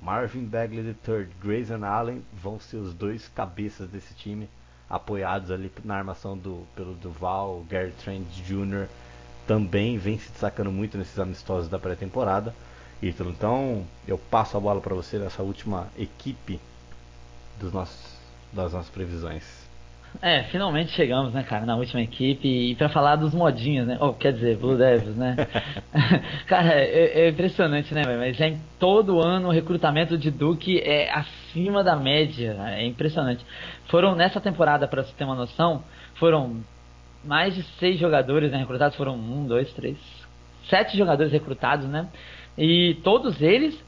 Marvin Bagley III, Grayson Allen vão ser os dois cabeças desse time, apoiados ali na armação do, pelo Duval, Gary Trent Jr. também vem se destacando muito nesses amistosos da pré-temporada. Ítalo, então eu passo a bola para você nessa última equipe dos nossos, das nossas previsões. É, finalmente chegamos, né, cara, na última equipe e para falar dos modinhos, né? Oh, quer dizer, Blue Devils, né? cara, é, é, impressionante, né? Mas é em todo ano o recrutamento de Duke é acima da média, né? é impressionante. Foram nessa temporada, para você ter uma noção, foram mais de seis jogadores né, recrutados, foram um, dois, três, sete jogadores recrutados, né? E todos eles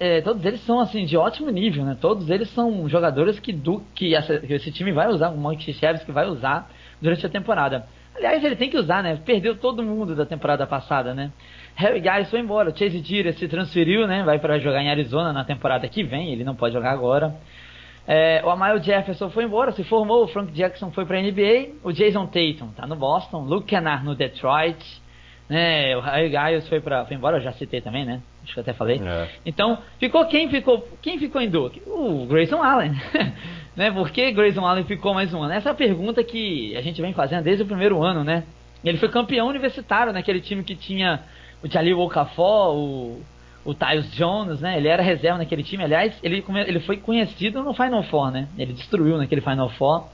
é, todos eles são assim de ótimo nível, né? Todos eles são jogadores que, do, que, essa, que esse time vai usar, o Mike que vai usar durante a temporada. Aliás, ele tem que usar, né? Perdeu todo mundo da temporada passada, né? Harry Giles foi embora, o Chase Dira se transferiu, né? Vai para jogar em Arizona na temporada que vem, ele não pode jogar agora. É, o Amile Jefferson foi embora, se formou, o Frank Jackson foi para NBA, o Jason Tatum tá no Boston, Luke Kennard no Detroit, né? O Giles foi para foi embora, eu já citei também, né? Acho que eu até falei. É. Então, ficou quem ficou quem ficou em Duke? O Grayson Allen. né? Por que Grayson Allen ficou mais um ano? Essa é a pergunta que a gente vem fazendo desde o primeiro ano, né? Ele foi campeão universitário naquele time que tinha o Jalil Okafor, o, o Tyus Jones, né? Ele era reserva naquele time. Aliás, ele, ele foi conhecido no Final Four, né? Ele destruiu naquele Final Four.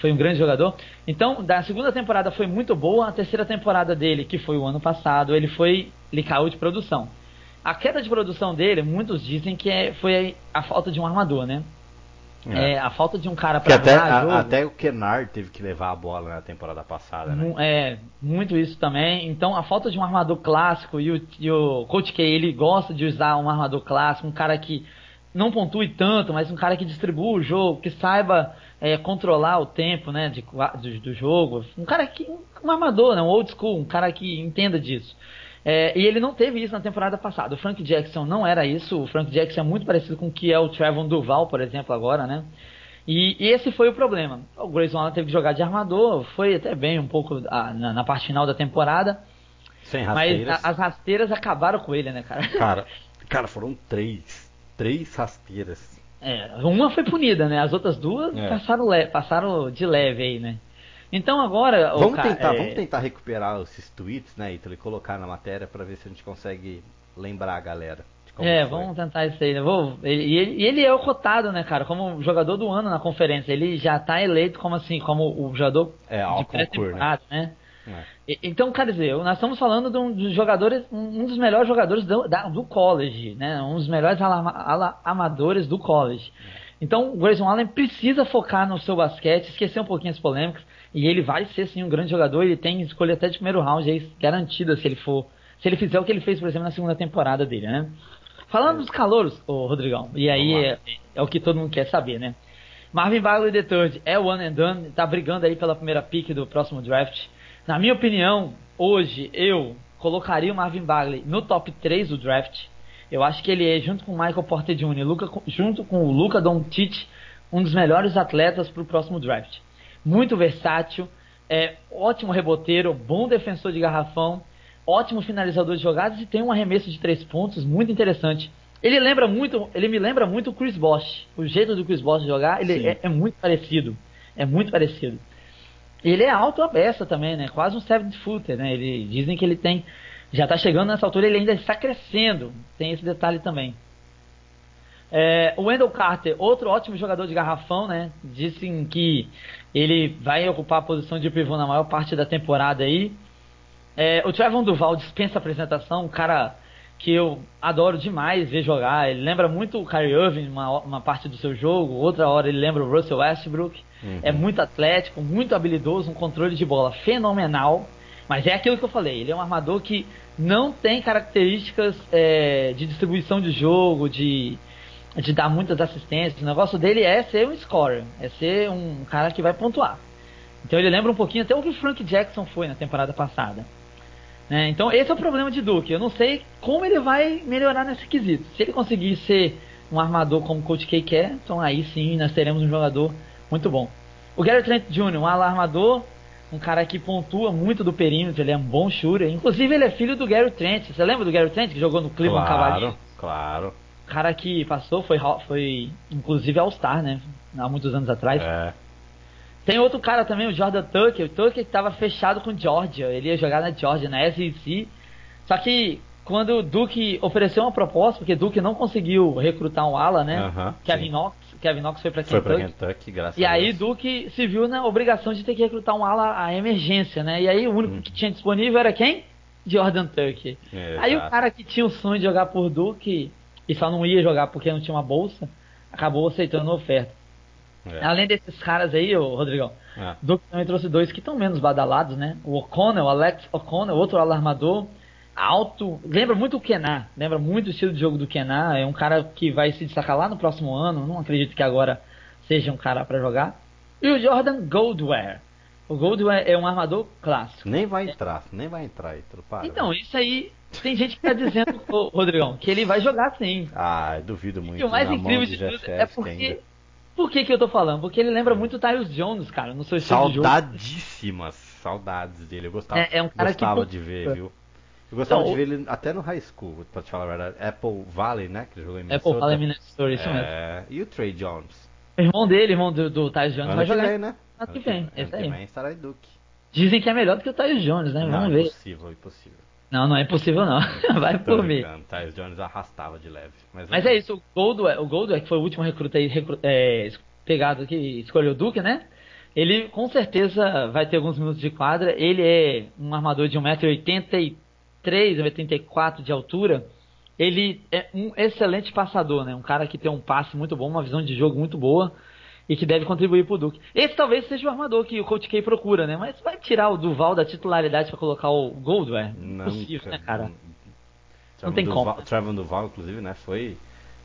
Foi um grande jogador. Então, da segunda temporada foi muito boa. A terceira temporada dele, que foi o ano passado, ele foi. Ele caiu de produção. A queda de produção dele, muitos dizem que é, foi a falta de um armador, né? É. é a falta de um cara para até, a, até o Kennard teve que levar a bola na temporada passada, né? É, muito isso também. Então, a falta de um armador clássico e o, e o Coach K, ele gosta de usar um armador clássico, um cara que não pontue tanto, mas um cara que distribua o jogo, que saiba é, controlar o tempo, né, de, do, do, jogo. Um cara que, um armador, né, um old school, um cara que entenda disso. É, e ele não teve isso na temporada passada. O Frank Jackson não era isso. O Frank Jackson é muito parecido com o que é o Trevon Duval, por exemplo, agora, né? E, e esse foi o problema. O Grayson Allen teve que jogar de armador, foi até bem um pouco a, na, na, parte final da temporada. Sem rasteiras. Mas a, as rasteiras acabaram com ele, né, cara? Cara, cara foram três. Três rasteiras. É, uma foi punida, né? As outras duas é. passaram, passaram de leve aí, né? Então agora. Vamos, cara, tentar, é... vamos tentar recuperar esses tweets, né, Ítalo, e colocar na matéria para ver se a gente consegue lembrar a galera. É, foi. vamos tentar isso aí, né? Vou, e ele, ele, é o cotado, né, cara, como jogador do ano na conferência. Ele já tá eleito como assim, como o jogador é, de pré-temporada, né? né? É. Então, quer dizer, nós estamos falando de um dos jogadores, um dos melhores jogadores do, da, do college, né? Um dos melhores ala, ala, amadores do college. É. Então, o Grayson Allen precisa focar no seu basquete, esquecer um pouquinho as polêmicas, e ele vai ser sim um grande jogador. Ele tem escolha até de primeiro round aí, garantida se ele for, se ele fizer o que ele fez, por exemplo, na segunda temporada dele, né? Falando dos calouros, ô Rodrigão, e aí é, é, o que todo mundo quer saber, né? Marvin Bagley III é one and done, tá brigando aí pela primeira pick do próximo draft. Na minha opinião, hoje eu colocaria o Marvin Bagley no top 3 do draft. Eu acho que ele é, junto com o Michael Porter Jr., Luca, junto com o Luca Doncic, um dos melhores atletas para o próximo draft. Muito versátil, é ótimo reboteiro, bom defensor de garrafão ótimo finalizador de jogadas e tem um arremesso de três pontos muito interessante. Ele lembra muito, ele me lembra muito o Chris Bosh. O jeito do Chris Bosh jogar, ele é, é, muito parecido. É muito parecido. Ele é alto a beça também, né? Quase um seven footer, né? Ele dizem que ele tem já está chegando nessa altura, ele ainda está crescendo. Tem esse detalhe também. É, o Wendell Carter, outro ótimo jogador de garrafão, né? Dizem que ele vai ocupar a posição de pivô na maior parte da temporada aí. É, o Trevon Duval dispensa apresentação, um cara que eu adoro demais ver jogar. Ele lembra muito o Kyrie Irving uma, uma parte do seu jogo, outra hora ele lembra o Russell Westbrook. Uhum. É muito atlético, muito habilidoso, um controle de bola fenomenal. Mas é aquilo que eu falei, ele é um armador que não tem características é, de distribuição de jogo, de, de dar muitas assistências. O negócio dele é ser um scorer, é ser um cara que vai pontuar. Então ele lembra um pouquinho até o que o Frank Jackson foi na temporada passada. Né? Então esse é o problema de Duke. Eu não sei como ele vai melhorar nesse quesito. Se ele conseguir ser um armador como o Coach K quer, então aí sim nós teremos um jogador muito bom. O Gary Trent Jr., um alarmador, um cara que pontua muito do perímetro, ele é um bom shooter. Inclusive ele é filho do Gary Trent. Você lembra do Gary Trent que jogou no Cleveland claro, Cavaliers? Claro. O cara que passou foi, foi inclusive All-Star, né? Há muitos anos atrás. É. Tem outro cara também, o Jordan Tucker. O Tucker estava fechado com Georgia. Ele ia jogar na Georgia, na SEC. Só que quando o Duke ofereceu uma proposta, porque Duke não conseguiu recrutar um ala, né? Uh -huh, Kevin sim. Knox. Kevin Knox foi para Kentucky. Foi pra Kentucky, graças e a aí Duke se viu na obrigação de ter que recrutar um ala a emergência, né? E aí o único hum. que tinha disponível era quem? Jordan Tucker. É, aí o cara que tinha o sonho de jogar por Duke e só não ia jogar porque não tinha uma bolsa, acabou aceitando a oferta. É. Além desses caras aí, ô, Rodrigão, é. Duke também trouxe dois que estão menos badalados, né? O O'Connell, o Alex O'Connell, outro alarmador, alto, lembra muito o Kenar, lembra muito o estilo de jogo do Kenar, é um cara que vai se destacar lá no próximo ano, não acredito que agora seja um cara para jogar. E o Jordan Goldware. O Goldware é um armador clássico. Nem vai entrar, nem vai entrar aí, para. Então, isso aí tem gente que tá dizendo, Rodrigão, que ele vai jogar sim. Ah, duvido muito. E o mais incrível de, de tudo é porque por que, que eu tô falando? Porque ele lembra muito o Tyus Jones, cara, no seu estilo de jogo. Saudadíssimas, saudades dele. Eu gostava, é, é um cara gostava que... de ver, viu? Eu gostava então, de ver ele até no high school, pra te falar a verdade. Apple Valley, né? Que jogou em Minnesota. Apple Valley, Minnesota, isso é... mesmo. E o Trey Jones? Irmão dele, irmão do, do Tyus Jones, ano vai jogar. Vem, né? Ano que vem, esse aí. Vem estará em Duke. Dizem que é melhor do que o Tyus Jones, né? Não, Vamos ver. Impossível, impossível. Não, não é impossível não. Vai por mim. Tyus Jones arrastava de leve. Mas, mas é isso, o Goldwell, o Goldwell, que foi o último recruta aí, recruta, é, pegado que escolheu o Duke, né? Ele com certeza vai ter alguns minutos de quadra. Ele é um armador de 1,83m, 1,84m de altura. Ele é um excelente passador, né? Um cara que tem um passe muito bom, uma visão de jogo muito boa e que deve contribuir pro Duke. Esse talvez seja o armador que o Coach K procura, né? Mas vai tirar o Duval da titularidade para colocar o Goldware? Não, possível, né, cara? Não, não tem Duval, como. Trevor Duval, inclusive, né? Foi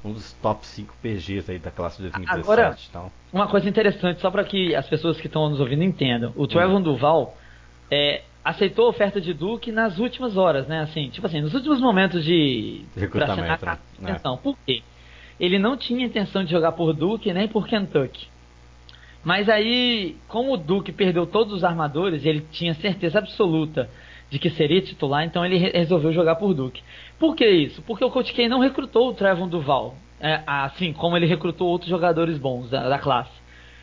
um dos top 5 PGs aí da classe de 2017. Agora, então. uma coisa interessante, só para que as pessoas que estão nos ouvindo entendam. O Trevor hum. Duval é, aceitou a oferta de Duke nas últimas horas, né? Assim, tipo assim, nos últimos momentos de recrutamento. Né? Atenção. É. Por quê? Ele não tinha intenção de jogar por Duke nem por Kentucky. Mas aí, como o Duke perdeu todos os armadores, ele tinha certeza absoluta de que seria titular, então ele resolveu jogar por Duke. Por que isso? Porque o Coach K não recrutou o Trevon Duval, é, assim como ele recrutou outros jogadores bons da, da, classe.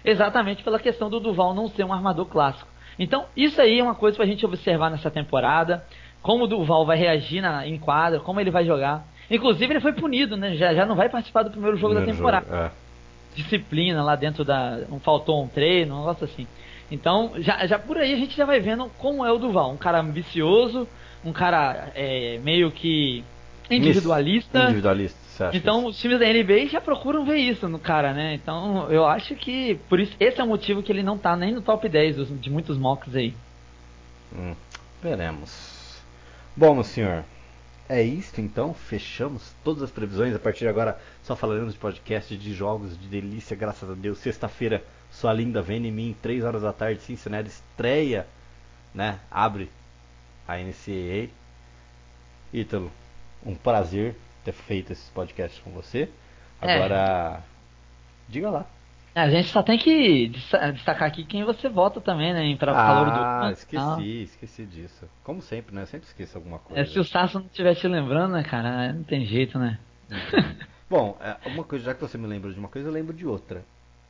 Exatamente pela questão do Duval não ser um armador clássico. Então, isso aí é uma coisa pra gente observar nessa temporada. Como o Duval vai reagir na, em quadra, como ele vai jogar. Inclusive, ele foi punido, né? Já, já não vai participar do primeiro jogo primeiro da temporada. Jogo, é. Disciplina lá dentro da. Um, faltou um treino, um negócio assim. Então, já, já por aí a gente já vai vendo como é o Duval. Um cara ambicioso, um cara é, meio que individualista. Individualista, certo. Então, os times da NBA já procuram ver isso no cara, né? Então, eu acho que por isso esse é o motivo que ele não tá nem no top 10 de muitos mocks aí. Hum, veremos. Bom, meu senhor, é isso então. Fechamos todas as previsões. A partir de agora, só falaremos de podcast, de jogos, de delícia, graças a Deus. Sexta-feira, sua linda vem em mim, 3 horas da tarde, Cincinnati estreia, né? Abre a NCAA. Ítalo, um prazer ter feito esse podcast com você. É. Agora, é. diga lá. A gente só tem que destacar aqui quem você vota também, né? Para o ah, calor do. Ah, esqueci, esqueci disso. Como sempre, né? Eu sempre esqueço alguma coisa. É, se o Sasso não estiver te lembrando, né, cara? Não tem jeito, né? Bom, é, uma coisa, já que você me lembra de uma coisa, eu lembro de outra.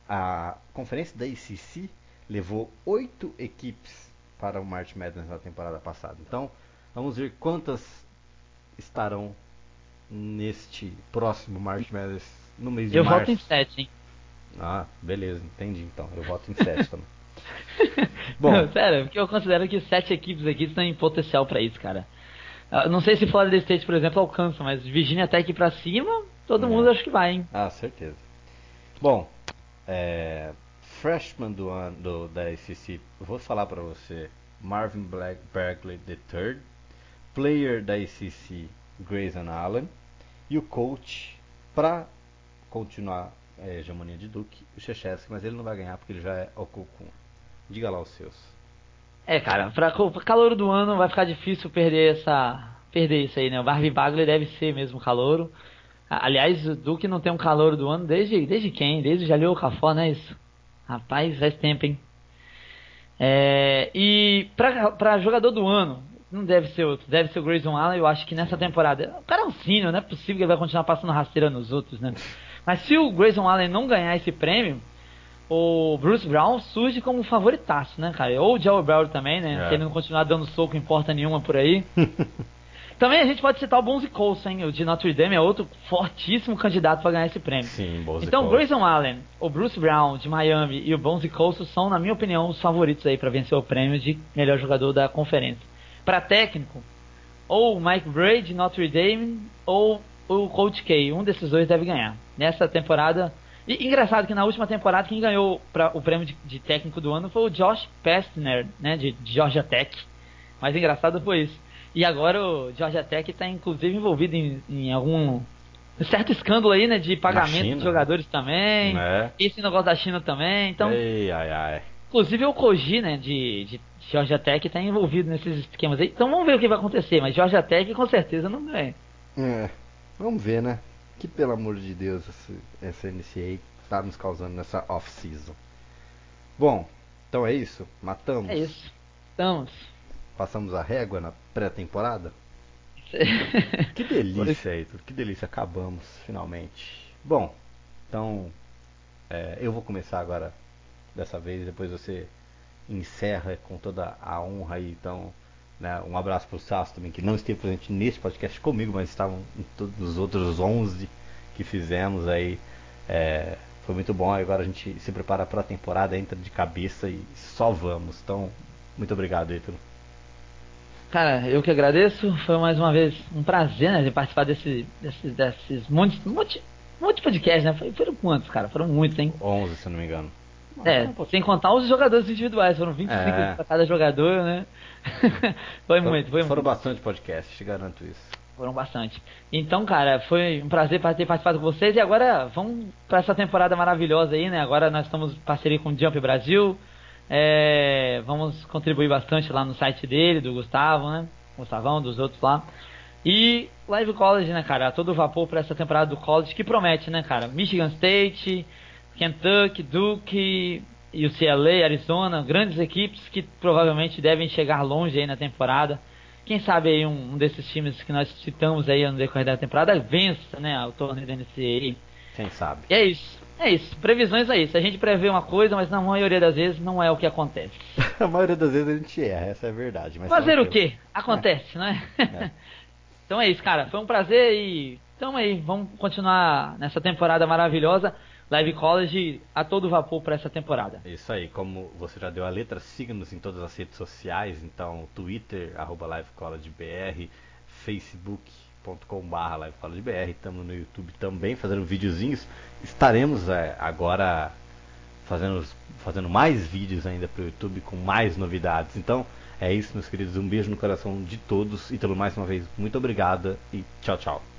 A conferência da ICC levou oito equipes para o March Madness na temporada passada. Então, vamos ver quantas estarão neste próximo March Madness no mês de eu março. Eu voto em sete, hein? Ah, beleza, entendi então. Eu voto em 7 também. Bom, não, sério, porque eu considero que sete equipes aqui estão em potencial para isso, cara. Uh, não sei se Florida State, por exemplo, alcança, mas Virginia Tech para cima, todo é. mundo acho que vai, hein? Ah, certeza. Bom, é, freshman do ano do, da SEC, vou falar para você, Marvin Black, Berkeley III, player da SEC, Grayson Allen, e o coach para continuar é, hegemonia de Duke, o Chechesky, mas ele não vai ganhar porque ele já é Okokun. Diga lá os seus. É, cara, pra, pra calor do ano vai ficar difícil perder essa. Perder isso aí, né? O Barbie Bagley deve ser mesmo calouro. Aliás, o Duke não tem um calor do ano desde, desde quem? Desde Jalil Cafó, né? Isso. Rapaz, faz tempo, hein? É, e pra, pra jogador do ano, não deve ser outro, deve ser o Grayson Allen. Eu acho que nessa temporada. O cara é um sino, não é possível que ele vai continuar passando rasteira nos outros, né? Mas se o Grayson Allen não ganhar esse prêmio, o Bruce Brown surge como favoritaço, né, cara? Ou o Joe Brown também, né? É. Se ele não continuar dando soco em porta nenhuma por aí. também a gente pode citar o Bonzi Colson, hein? O de Notre Dame é outro fortíssimo candidato para ganhar esse prêmio. Sim, Bonzi Então, o Grayson Allen, o Bruce Brown de Miami e o Bonzi Colson são, na minha opinião, os favoritos aí para vencer o prêmio de melhor jogador da conferência. Para técnico, ou o Mike Bray de Notre Dame ou o Coach K. Um desses dois deve ganhar. Nessa temporada. E engraçado que na última temporada quem ganhou pra, o prêmio de, de, técnico do ano foi o Josh Pestner, né, de, de Georgia Tech. Mas engraçado foi isso. E agora o Georgia Tech está inclusive envolvido em, em algum certo escândalo aí, né, de pagamento de jogadores também. É. Esse negócio da China também. Então, Ei, ai, ai. Inclusive o Koji, né, de, de Georgia Tech está envolvido nesses esquemas aí. Então vamos ver o que vai acontecer, mas Georgia Tech com certeza não ganha. É. Vamos ver, né? Que pelo amor de Deus essa NCA tá nos causando nessa off-season. Bom, então é isso? Matamos? É isso. Estamos. Passamos a régua na pré-temporada? que delícia, Heitor. Que delícia. Acabamos, finalmente. Bom, então é, eu vou começar agora dessa vez. Depois você encerra com toda a honra aí. Então, né? Um abraço para o Sasso também, que não esteve presente nesse podcast comigo, mas estavam em todos os outros 11 que fizemos aí. É, foi muito bom. Agora a gente se prepara para a temporada, entra de cabeça e só vamos. Então, muito obrigado, Ítalo. Cara, eu que agradeço. Foi mais uma vez um prazer né, de participar desse, desses, desses monte, monte, monte de podcast, né? Foram quantos, cara? Foram muitos, hein? 11, se não me engano. É, sem contar os jogadores individuais, foram 25 é. para cada jogador, né? foi muito, foi Foram muito. bastante podcasts, te garanto isso. Foram bastante. Então, cara, foi um prazer ter participado com vocês e agora vamos para essa temporada maravilhosa aí, né? Agora nós estamos em parceria com o Jump Brasil. É, vamos contribuir bastante lá no site dele, do Gustavo, né? Gustavão, dos outros lá. E Live College, né, cara? Todo vapor para essa temporada do college que promete, né, cara? Michigan State, Kentucky, Duke, UCLA, Arizona, grandes equipes que provavelmente devem chegar longe aí na temporada. Quem sabe aí um, um desses times que nós citamos aí no decorrer da temporada vença, né, o torneio da NCAA. Quem sabe? E é isso. É isso. Previsões é isso. A gente prevê uma coisa, mas na maioria das vezes não é o que acontece. a maioria das vezes a gente erra, essa é a verdade. Mas Fazer o quê? Acontece, é. não é? é. então é isso, cara. Foi um prazer e tamo aí. Vamos continuar nessa temporada maravilhosa. Live College a todo vapor para essa temporada. Isso aí, como você já deu a letra, siga-nos em todas as redes sociais, então Twitter, arroba LiveCollegeBR, Facebook.com.br LiveCollegeBR, estamos no YouTube também fazendo videozinhos. Estaremos é, agora fazendo, fazendo mais vídeos ainda para o YouTube com mais novidades. Então é isso, meus queridos. Um beijo no coração de todos. E pelo mais uma vez, muito obrigada e tchau, tchau.